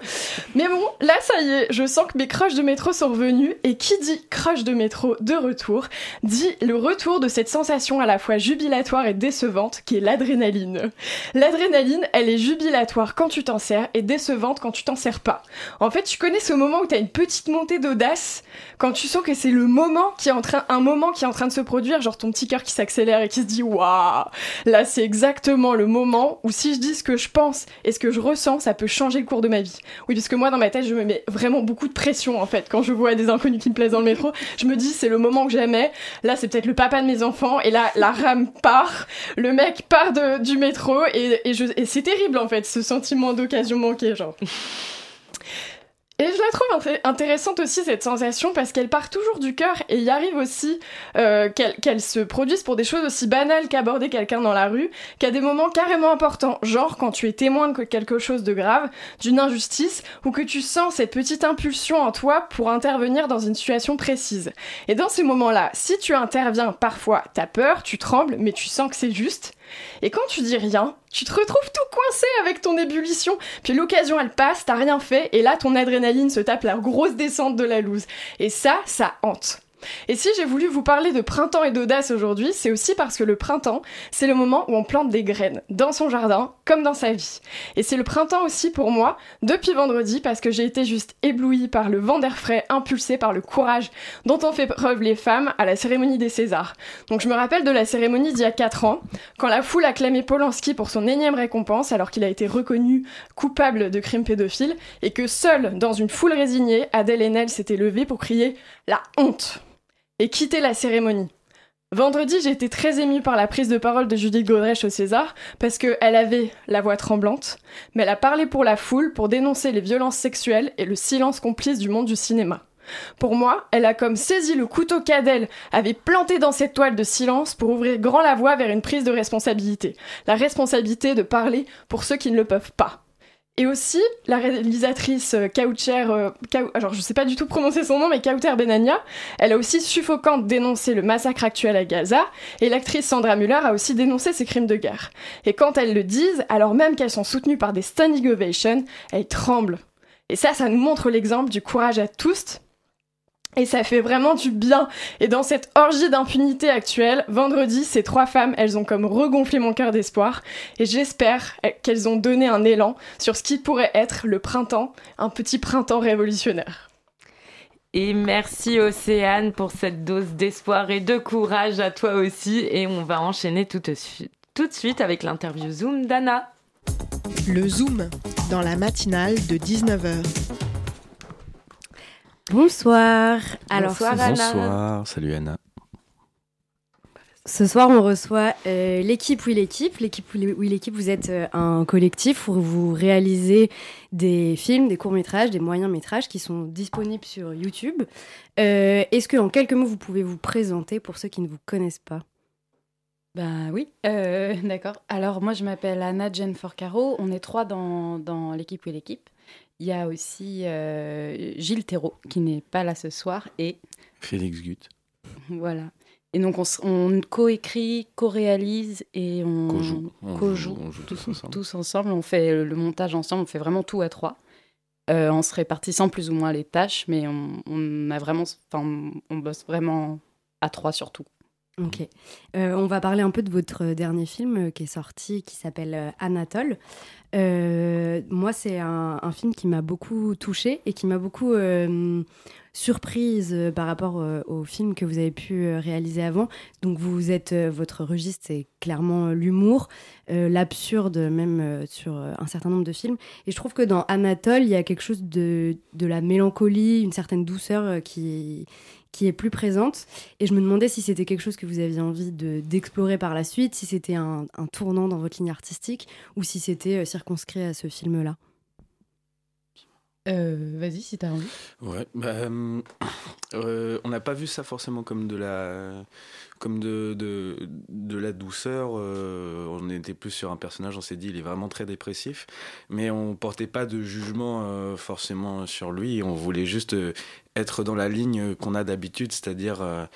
Mais bon, là, ça y est, je sens que mes crushs de métro sont revenus. Et qui dit crush de métro de retour, dit le retour de cette sensation à la fois jubilatoire et décevante qui est l'adrénaline. L'adrénaline, elle est jubilatoire quand tu t'en sers et décevante quand tu t'en sers pas. En fait, tu connais ce moment où tu as une petite montée d'audace quand tu sens que c'est le moment qui est en train, un moment qui est en train de se produire, genre ton petit cœur qui s'accélère et qui se dit waouh, là c'est exactement le moment où si je dis ce que je pense et ce que je ressens, ça peut changer le cours de ma vie. Oui, parce que moi, dans ma tête, je me mets vraiment beaucoup de pression, en fait. Quand je vois des inconnus qui me plaisent dans le métro, je me dis, c'est le moment que j'aimais. Là, c'est peut-être le papa de mes enfants. Et là, la rame part. Le mec part de, du métro. Et, et, et c'est terrible, en fait, ce sentiment d'occasion manquée, genre. Et je la trouve intéressante aussi cette sensation parce qu'elle part toujours du cœur et il arrive aussi euh, qu'elle se produise pour des choses aussi banales qu'aborder quelqu'un dans la rue, qu'à des moments carrément importants, genre quand tu es témoin de quelque chose de grave, d'une injustice, ou que tu sens cette petite impulsion en toi pour intervenir dans une situation précise. Et dans ces moments-là, si tu interviens parfois, t'as peur, tu trembles, mais tu sens que c'est juste, et quand tu dis rien, tu te retrouves tout coincé avec ton ébullition. Puis l'occasion, elle passe, t'as rien fait, et là, ton adrénaline se tape la grosse descente de la loose. Et ça, ça hante. Et si j'ai voulu vous parler de printemps et d'audace aujourd'hui, c'est aussi parce que le printemps, c'est le moment où on plante des graines, dans son jardin, comme dans sa vie. Et c'est le printemps aussi pour moi, depuis vendredi, parce que j'ai été juste éblouie par le vent d'air frais impulsé par le courage dont ont fait preuve les femmes à la cérémonie des Césars. Donc je me rappelle de la cérémonie d'il y a 4 ans, quand la foule acclamait Polanski pour son énième récompense alors qu'il a été reconnu coupable de crimes pédophiles, et que seule, dans une foule résignée, Adèle Haenel s'était levée pour crier la honte et quitter la cérémonie. Vendredi, j'ai été très émue par la prise de parole de Judith Godrèche au César, parce qu'elle avait la voix tremblante, mais elle a parlé pour la foule pour dénoncer les violences sexuelles et le silence complice du monde du cinéma. Pour moi, elle a comme saisi le couteau qu'Adèle avait planté dans cette toile de silence pour ouvrir grand la voie vers une prise de responsabilité. La responsabilité de parler pour ceux qui ne le peuvent pas. Et aussi, la réalisatrice euh, euh alors je sais pas du tout prononcer son nom, mais Kauter Benania, elle a aussi suffocante dénoncé le massacre actuel à Gaza, et l'actrice Sandra Muller a aussi dénoncé ces crimes de guerre. Et quand elles le disent, alors même qu'elles sont soutenues par des standing ovations, elles tremblent. Et ça, ça nous montre l'exemple du courage à tous, et ça fait vraiment du bien. Et dans cette orgie d'impunité actuelle, vendredi, ces trois femmes, elles ont comme regonflé mon cœur d'espoir. Et j'espère qu'elles ont donné un élan sur ce qui pourrait être le printemps, un petit printemps révolutionnaire. Et merci Océane pour cette dose d'espoir et de courage à toi aussi. Et on va enchaîner tout de suite, tout de suite avec l'interview Zoom d'Anna. Le Zoom, dans la matinale de 19h. Bonsoir. Alors, Bonsoir, Bonsoir. Salut Anna. Ce soir, on reçoit euh, l'équipe Oui l'équipe. L'équipe Oui l'équipe, vous êtes euh, un collectif où vous réalisez des films, des courts-métrages, des moyens-métrages qui sont disponibles sur YouTube. Euh, est-ce que, en quelques mots, vous pouvez vous présenter pour ceux qui ne vous connaissent pas? Ben oui, d'accord. Alors moi je m'appelle Anna Jen Forcaro, on est trois dans, dans l'équipe Oui l'équipe. Il y a aussi euh, Gilles Thérault, qui n'est pas là ce soir, et... Félix Gut. Voilà. Et donc, on, on co-écrit, co-réalise et on co-joue. On, joue, tous, ensemble. On fait le montage ensemble, on fait vraiment tout à trois. Euh, en se répartissant plus ou moins les tâches, mais on, a vraiment, on bosse vraiment à trois surtout. Ok. Euh, on va parler un peu de votre dernier film euh, qui est sorti, qui s'appelle euh, Anatole. Euh, moi, c'est un, film qui m'a beaucoup touchée et qui m'a beaucoup euh, surprise euh, par rapport euh, au film que vous avez pu euh, réaliser avant. Donc, vous êtes, euh, votre registre, c'est clairement euh, l'humour, euh, l'absurde, même euh, sur euh, un certain nombre de films. Et je trouve que dans Anatole, il y a quelque chose de, de la mélancolie, une certaine douceur euh, qui, qui est plus présente. Et je me demandais si c'était quelque chose que vous aviez envie de- d'explorer par la suite, si c'était un, un tournant dans votre ligne artistique ou si c'était euh, circonscrit à ce film-là. Euh, Vas-y, si t'as envie. Ouais, bah, euh, euh, on n'a pas vu ça forcément comme de la, comme de, de, de la douceur. euh, on était plus sur un personnage, on s'est dit il est vraiment très dépressif, mais on portait pas de jugement forcément sur lui. On voulait juste être dans la ligne qu'on a d'habitude, c'est-à-dire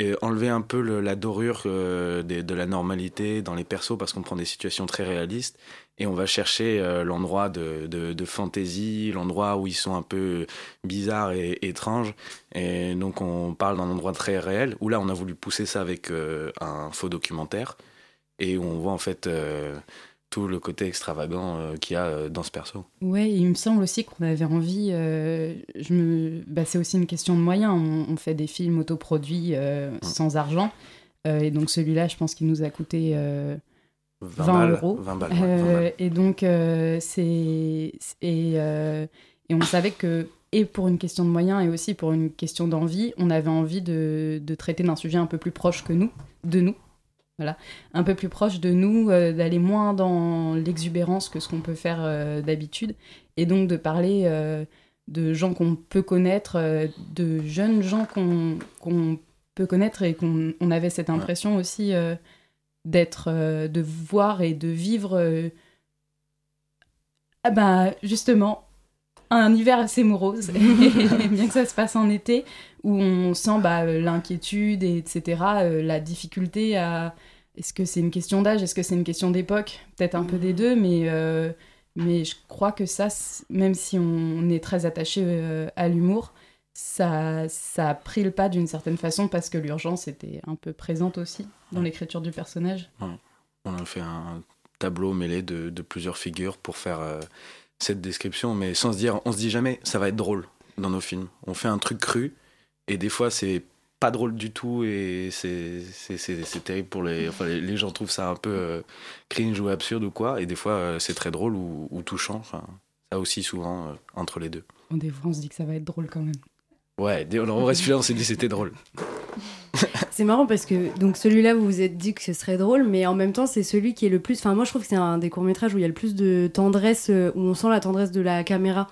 euh, enlever un peu la dorure euh, de la normalité dans les persos parce qu'on prend des situations très réalistes et on va chercher euh, l'endroit de, de, fantaisie, l'endroit où ils sont un peu bizarres et étranges. Et donc on parle d'un endroit très réel, où là on a voulu pousser ça avec un faux documentaire, et où on voit en fait tout le côté extravagant euh, qu'il y a euh, dans ce perso. Ouais, il me semble aussi qu'on avait envie. euh, je me... bah, c'est aussi une question de moyens. On, on fait des films autoproduits sans argent. Et donc celui-là, je pense qu'il nous a coûté euh, 20, 20 balles, euros. 20 balles, ouais, 20 balles. et donc, c'est. Et, et on savait que, et pour une question de moyens et aussi pour une question d'envie, on avait envie de, de traiter d'un sujet un peu plus proche que nous, de nous. Voilà. Un peu plus proche de nous, euh, d'aller moins dans l'exubérance que ce qu'on peut faire euh, d'habitude. Et donc de parler euh, de gens qu'on peut connaître, de jeunes gens qu'on peut connaître et qu'on on avait cette impression aussi d'être, de voir et de vivre, ah bah, justement, un hiver assez morose, et bien que ça se passe en été, où on sent bah, l'inquiétude, et etc., euh, la difficulté à... Est-ce que c'est une question d'âge Est-ce que c'est une question d'époque? Peut-être un peu des deux, mais, euh, mais je crois que ça, même si on est très attaché euh, à l'humour, ça, ça a pris le pas d'une certaine façon parce que l'urgence était un peu présente aussi dans l'écriture du personnage. On a fait un tableau mêlé de, de plusieurs figures pour faire euh, cette description, mais sans se dire, on se dit jamais, ça va être drôle dans nos films. On fait un truc cru, et des fois c'est pas drôle du tout, et c'est terrible pour les, enfin, les. gens trouvent ça un peu euh, cringe ou absurde ou quoi, et des fois euh, c'est très drôle ou, ou touchant. Ça aussi souvent euh, entre les deux. Des fois, on se dit que ça va être drôle quand même. Ouais, dès- en vrai, celui-là, on s'est dit c'était drôle. C'est marrant parce que donc celui-là vous vous êtes dit que ce serait drôle, mais en même temps c'est celui qui est le plus. Enfin moi je trouve que c'est un des courts métrages où il y a le plus de tendresse, euh, où on sent la tendresse de la caméra,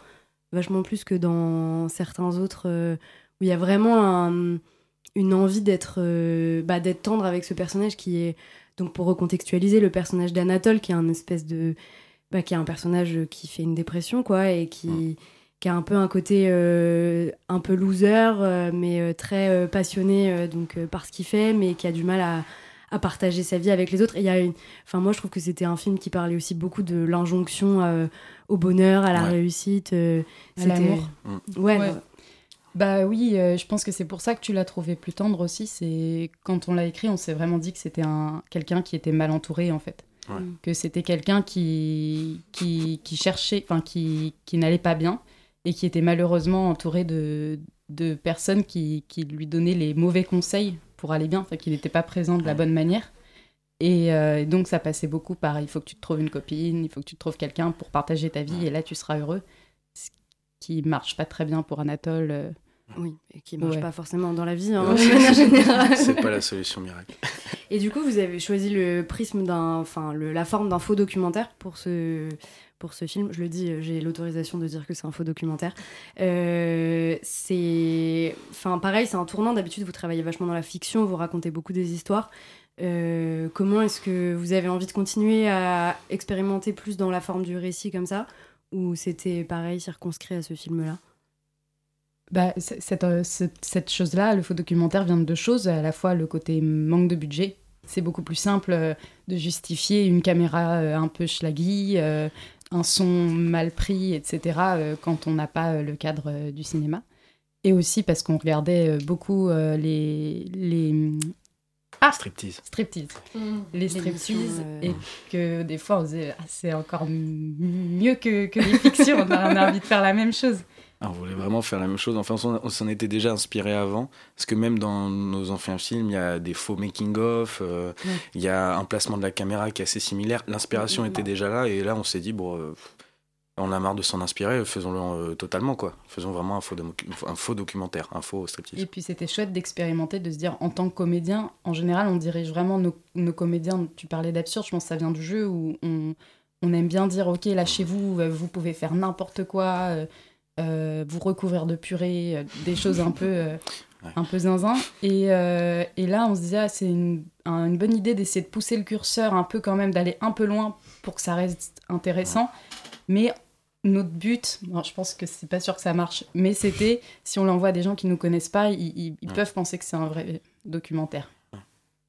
vachement plus que dans certains autres euh, où il y a vraiment un- une envie d'être euh, bah, d'être tendre avec ce personnage qui est donc pour recontextualiser le personnage d'Anatole qui est un espèce de bah, qui est un personnage qui fait une dépression quoi et qui qui a un peu un côté euh, un peu loser, euh, mais euh, très euh, passionné euh, donc euh, par ce qu'il fait, mais qui a du mal à, à partager sa vie avec les autres. Et il y a une... enfin, moi, je trouve que c'était un film qui parlait aussi beaucoup de l'injonction euh, au bonheur, à la Ouais. réussite, euh, À l'amour. Ouais. Ouais. Bah oui, euh, je pense que c'est pour ça que tu l'as trouvé plus tendre aussi. C'est quand on l'a écrit, on s'est vraiment dit que c'était un quelqu'un qui était mal entouré en fait. Ouais. Que c'était quelqu'un qui, qui qui cherchait, enfin qui qui n'allait pas bien et qui était malheureusement entouré de de personnes qui qui lui donnaient les mauvais conseils pour aller bien, enfin qu'il n'était pas présent de la bonne manière. Et euh, donc ça passait beaucoup par il faut que tu te trouves une copine, il faut que tu te trouves quelqu'un pour partager ta vie et là tu seras heureux. Ce qui marche pas très bien pour Anatole. euh. Oui, et qui marche Ouais. pas forcément dans la vie, hein, de c'est- manière générale. C'est pas la solution miracle. Et du coup, vous avez choisi le prisme d'un, enfin, le- la forme d'un faux documentaire pour ce, pour ce film. Je le dis, euh, j'ai l'autorisation de dire que c'est un faux documentaire. Euh, c'est, enfin, pareil, c'est un tournant. D'habitude, vous travaillez vachement dans la fiction, vous racontez beaucoup des histoires. Euh, comment est-ce que vous avez envie de continuer à expérimenter plus dans la forme du récit comme ça, ou c'était pareil circonscrit à ce film-là? Bah, cette, cette, cette chose-là, le faux documentaire vient de deux choses. À la fois le côté manque de budget. C'est beaucoup plus simple de justifier une caméra un peu schlaggy, un son mal pris, etc., euh, quand on n'a pas euh, le cadre euh, du cinéma. Et aussi parce qu'on regardait beaucoup les, les ah Striptease. Striptease. Mmh. Les striptease. Et que des fois, on disait, ah, c'est encore mieux que, que les fictions. on, a, envie de faire la même chose. Ah, on voulait vraiment faire la même chose. Enfin, on s'en était déjà inspiré avant. Parce que même dans nos anciens films, il y a des faux making-of, euh, il y a un placement de la caméra qui est assez similaire. L'inspiration était déjà là. Et là, on s'est dit, bon, euh, on a marre de s'en inspirer, faisons-le euh, totalement, quoi. Faisons vraiment un faux, un faux documentaire, un faux striptease. Et puis c'était chouette d'expérimenter, de se dire, en tant que comédien, en général, on dirige vraiment nos, comédiens. Tu parlais d'absurde, je pense que ça vient du jeu où on, aime bien dire, ok, lâchez-vous, vous pouvez faire n'importe quoi, vous recouvrir de purée, des choses un peu, un peu zinzin. Et, et, là, on se disait, ah, c'est une, une, bonne idée d'essayer de pousser le curseur un peu quand même, d'aller un peu loin pour que ça reste intéressant. Mais notre but, je pense que c'est pas sûr que ça marche, mais c'était si on l'envoie à des gens qui nous connaissent pas, ils, peuvent penser que c'est un vrai documentaire.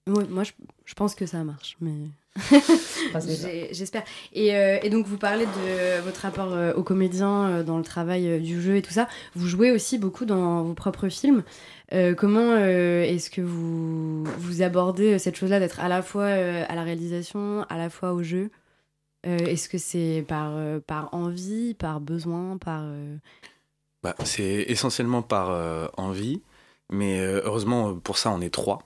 moi je, pense que ça marche, mais j'espère. Et, euh, et, donc vous parlez de votre rapport euh, aux comédiens euh, dans le travail du jeu et tout ça. Vous jouez aussi beaucoup dans vos propres films. comment est-ce que vous, vous abordez cette chose-là d'être à la fois à la réalisation, à la fois au jeu? Euh, est-ce que c'est par, euh, par envie, par besoin, par... Euh, bah, c'est essentiellement par envie, mais heureusement pour ça on est trois.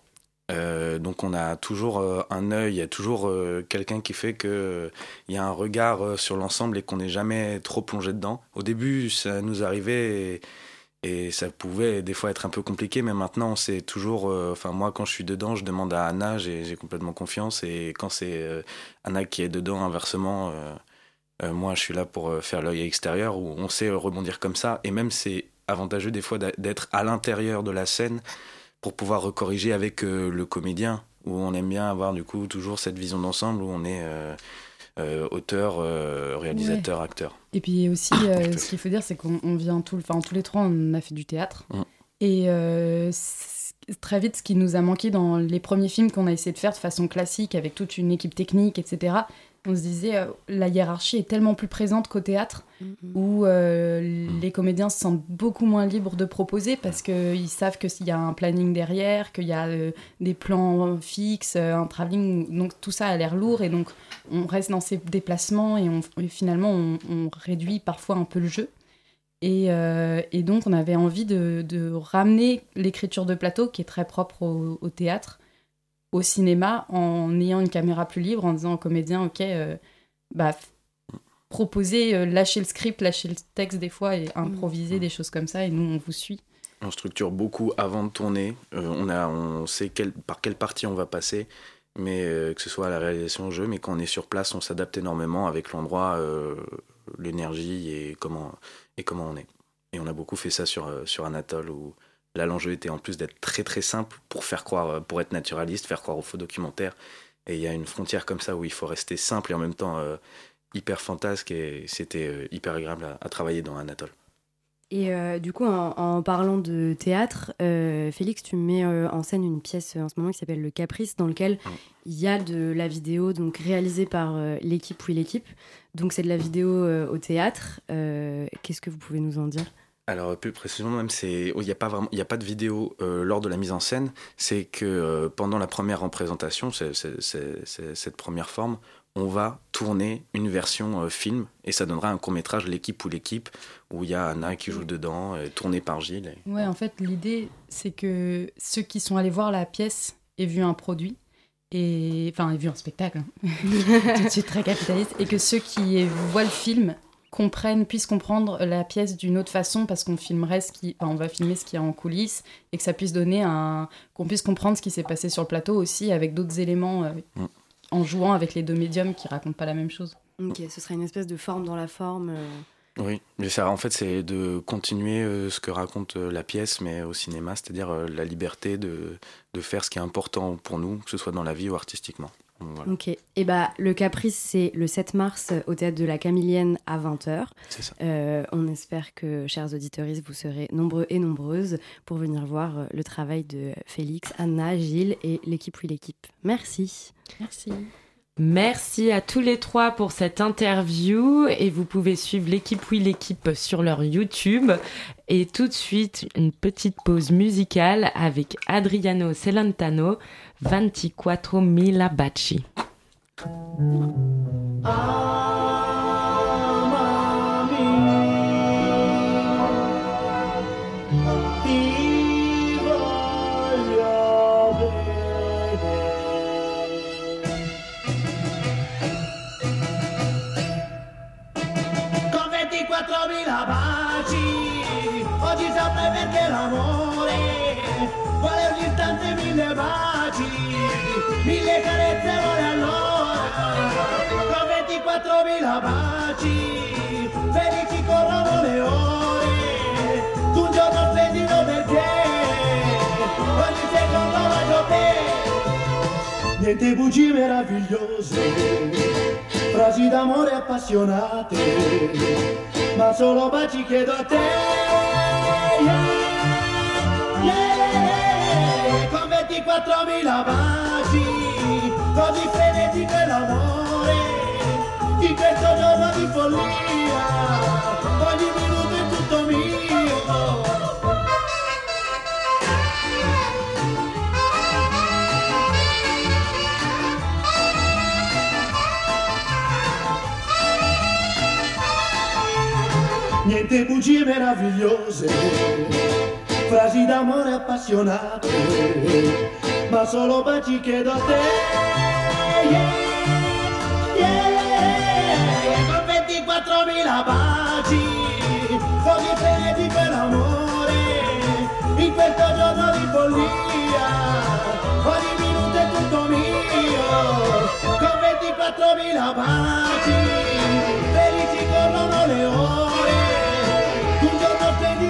Donc on a toujours un œil, il y a toujours quelqu'un qui fait qu'il y a un regard sur l'ensemble et qu'on n'est jamais trop plongé dedans. Au début ça nous arrivait... Et, ça pouvait des fois être un peu compliqué, mais maintenant, c'est toujours. Euh, enfin, moi, quand je suis dedans, je demande à Anna, j'ai complètement confiance. Et quand c'est euh, Anna qui est dedans, inversement, euh, moi, je suis là pour faire l'œil extérieur, où on sait rebondir comme ça. Et même, c'est avantageux des fois d'être à l'intérieur de la scène pour pouvoir recorriger avec le comédien, où on aime bien avoir du coup toujours cette vision d'ensemble, où on est euh, auteur, euh, réalisateur, acteur. Et puis aussi, euh, ce qu'il faut dire, c'est qu'on vient tout, enfin, tous les trois, on a fait du théâtre. Mm. Et très vite, ce qui nous a manqué dans les premiers films qu'on a essayé de faire de façon classique, avec toute une équipe technique, etc., on se disait, euh, la hiérarchie est tellement plus présente qu'au théâtre, mm-hmm. où euh, les comédiens se sentent beaucoup moins libres de proposer parce qu'ils savent que s'il y a un planning derrière, qu'il y a euh, des plans fixes, un travelling, donc tout ça a l'air lourd et donc on reste dans ces déplacements et, on, finalement on, réduit parfois un peu le jeu. Et, donc on avait envie de, ramener l'écriture de plateau qui est très propre au théâtre au cinéma en ayant une caméra plus libre, en disant aux comédiens, ok, euh, bah, proposer, euh, lâcher le script, lâcher le texte des fois et improviser mm. des choses comme ça, et nous, on vous suit. On structure beaucoup avant de tourner, euh, on, a, on sait quel, par quelle partie on va passer, mais que ce soit à la réalisation au jeu, mais quand on est sur place, on s'adapte énormément avec l'endroit, l'énergie et comment, et comment on est. Et on a beaucoup fait ça sur, sur Anatole, où Là, l'enjeu était en plus d'être très très simple pour faire croire, euh, pour être naturaliste, faire croire au faux documentaire. Et il y a une frontière comme ça où il faut rester simple et en même temps euh, hyper fantasque. Et c'était euh, hyper agréable à, travailler dans Anatole. Et du coup, en, parlant de théâtre, Félix, tu mets en scène une pièce en ce moment qui s'appelle Le Caprice, dans lequel il y a de la vidéo donc réalisée par l'équipe Oui l'équipe. Donc c'est de la vidéo au théâtre. Qu'est-ce que vous pouvez nous en dire? Alors plus précisément même, c'est il n'y a pas vraiment, il a pas de vidéo euh, lors de la mise en scène. C'est que euh, pendant la première représentation, c'est, cette première forme, on va tourner une version euh, film et ça donnera un court métrage l'équipe ou l'équipe où il y a Anna qui joue dedans, tourné par Gilles. Ouais, en fait l'idée c'est que ceux qui sont allés voir la pièce aient vu un produit et enfin aient vu un spectacle, hein. tout de suite très capitaliste, et que ceux qui voient le film comprennent, puissent comprendre la pièce d'une autre façon parce qu'on filmerait ce qui, on va filmer ce qu'il y a en coulisses et que ça puisse donner un, qu'on puisse comprendre ce qui s'est passé sur le plateau aussi avec d'autres éléments euh, mm. en jouant avec les deux médiums qui racontent pas la même chose. Ok, ce serait une espèce de forme dans la forme. Euh. Oui, mais ça, en fait, c'est de continuer euh, ce que raconte la pièce, mais au cinéma, c'est-à-dire la liberté de, de faire ce qui est important pour nous, que ce soit dans la vie ou artistiquement. Ok. Et eh bah, le Caprice, c'est le 7 mars au théâtre de la Camilienne à 20h. C'est ça. Euh, on espère que, chers auditeurs, vous serez nombreux et nombreuses pour venir voir euh, le travail de Félix, Anna, Gilles et l'équipe Oui l'équipe. Merci. Merci. Merci à tous les trois pour cette interview et vous pouvez suivre l'équipe Oui l'équipe sur leur YouTube. Et tout de suite, une petite pause musicale avec Adriano Celentano, 24 Mila Baci. Con Niente bugie meravigliose frasi d'amore appassionate, ma solo baci chiedo a te. Yeah, yeah, con 24.000 baci, così frenetico è l'amore, in questo giorno di follia, Niente bugie meravigliose, frasi d'amore appassionate, ma solo baci chiedo a te. Yeah, yeah, con 24.000 baci, così freddi per l'amore, in questo giorno di follia, ogni minuto è tutto mio, con 24.000 baci, felici corrono le ore,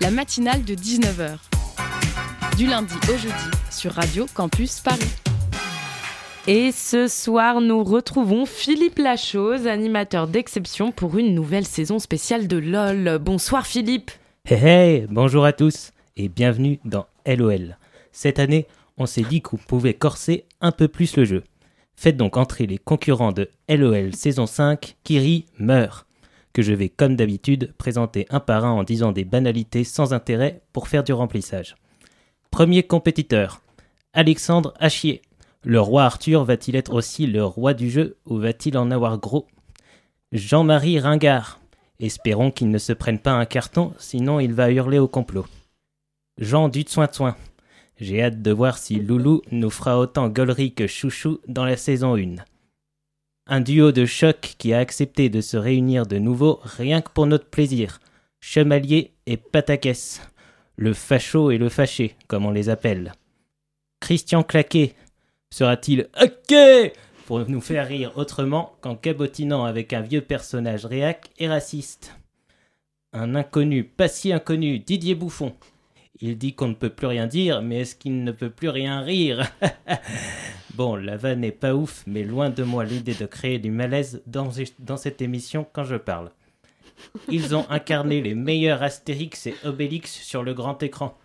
La matinale de 19h. Du lundi au jeudi sur Radio Campus Paris. Et ce soir, nous retrouvons Philippe Lachose, animateur d'exception pour une nouvelle saison spéciale de LOL. Bonsoir Philippe. Hey hey, bonjour à tous et bienvenue dans LOL. Cette année, on s'est dit qu'on pouvait corser un peu plus le jeu. Faites donc entrer les concurrents de LOL saison 5, Kiri meurt, que je vais comme d'habitude présenter un par un en disant des banalités sans intérêt pour faire du remplissage. Premier compétiteur, Alexandre Achier. Le roi Arthur va-t-il être aussi le roi du jeu ou va-t-il en avoir gros? Jean-Marie Ringard. Espérons qu'il ne se prenne pas un carton, sinon il va hurler au complot. Jean Dutsoin-Soin. J'ai hâte de voir si Loulou nous fera autant gaulerie que Chouchou dans la saison 1. Un duo de choc qui a accepté de se réunir de nouveau rien que pour notre plaisir. Chevalier et Patakès. Le facho et le fâché, comme on les appelle. Christian Claquet. Sera-t-il OK pour nous faire rire autrement qu'en cabotinant avec un vieux personnage réac et raciste? Un inconnu, pas si inconnu, Didier Bouffon. Il dit qu'on ne peut plus rien dire, mais est-ce qu'il ne peut plus rien rire? Bon, la vanne n'est pas ouf, mais loin de moi l'idée de créer du malaise dans, cette émission quand je parle. Ils ont incarné les meilleurs Astérix et Obélix sur le grand écran.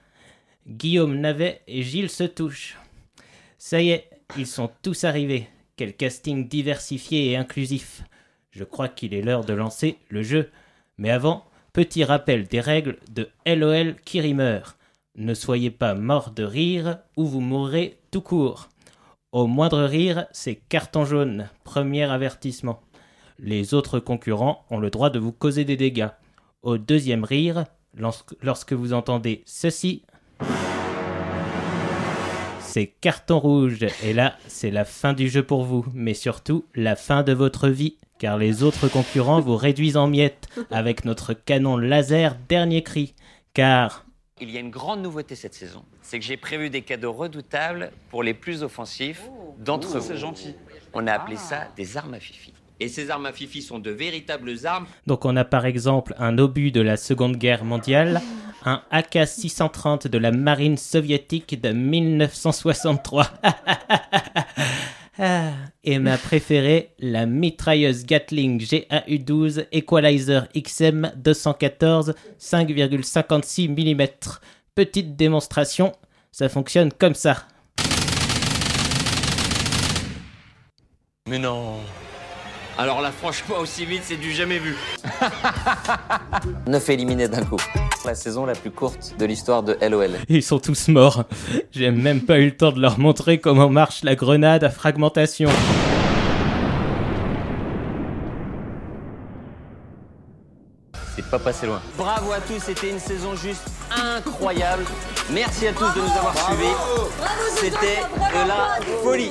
Guillaume Navet et Gilles se touchent. Ça y est, ils sont tous arrivés. Quel casting diversifié et inclusif. Je crois qu'il est l'heure de lancer le jeu. Mais avant, petit rappel des règles de LOL Kirimer. Ne soyez pas mort de rire ou vous mourrez tout court. Au moindre rire, c'est carton jaune, premier avertissement. Les autres concurrents ont le droit de vous causer des dégâts. Au deuxième rire, lorsque vous entendez ceci, c'est carton rouge. Et là, c'est la fin du jeu pour vous, mais surtout la fin de votre vie, car les autres concurrents vous réduisent en miettes avec notre canon laser dernier cri. Car Il y a une grande nouveauté cette saison, c'est que j'ai prévu des cadeaux redoutables pour les plus offensifs d'entre vous. C'est gentil. On a appelé ça des armes à fifi. Et ces armes à fifi sont de véritables armes. Donc on a par exemple un obus de la Seconde Guerre mondiale, un AK-630 de la marine soviétique de 1963. Ah, et ma préférée, la mitrailleuse Gatling G1U12 Equalizer XM 214 5,56 mm. Petite démonstration, ça fonctionne comme ça. Mais non. Alors là, franchement, aussi vite, c'est du jamais vu. Neuf éliminés d'un coup. La saison la plus courte de l'histoire de LOL. Ils sont tous morts. J'ai même pas eu le temps de leur montrer comment marche la grenade à fragmentation. C'est pas passé loin. Bravo à tous, c'était une saison juste incroyable. Merci à tous de nous avoir suivis. C'était de la folie.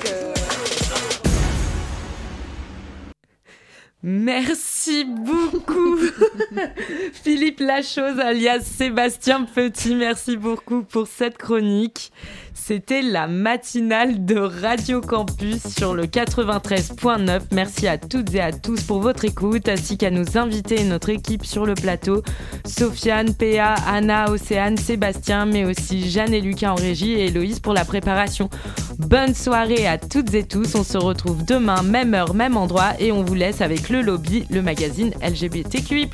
Merci beaucoup, Philippe Lachose, alias Sébastien Petit. Merci beaucoup pour cette chronique. C'était la matinale de Radio Campus sur le 93.9. Merci à toutes et à tous pour votre écoute, ainsi qu'à nos invités et notre équipe sur le plateau. Sofiane, Péa, Anna, Océane, Sébastien, mais aussi Jeanne et Lucas en régie et Héloïse pour la préparation. Bonne soirée à toutes et tous. On se retrouve demain, même heure, même endroit, et on vous laisse avec le lobby, le magazine LGBTQI+.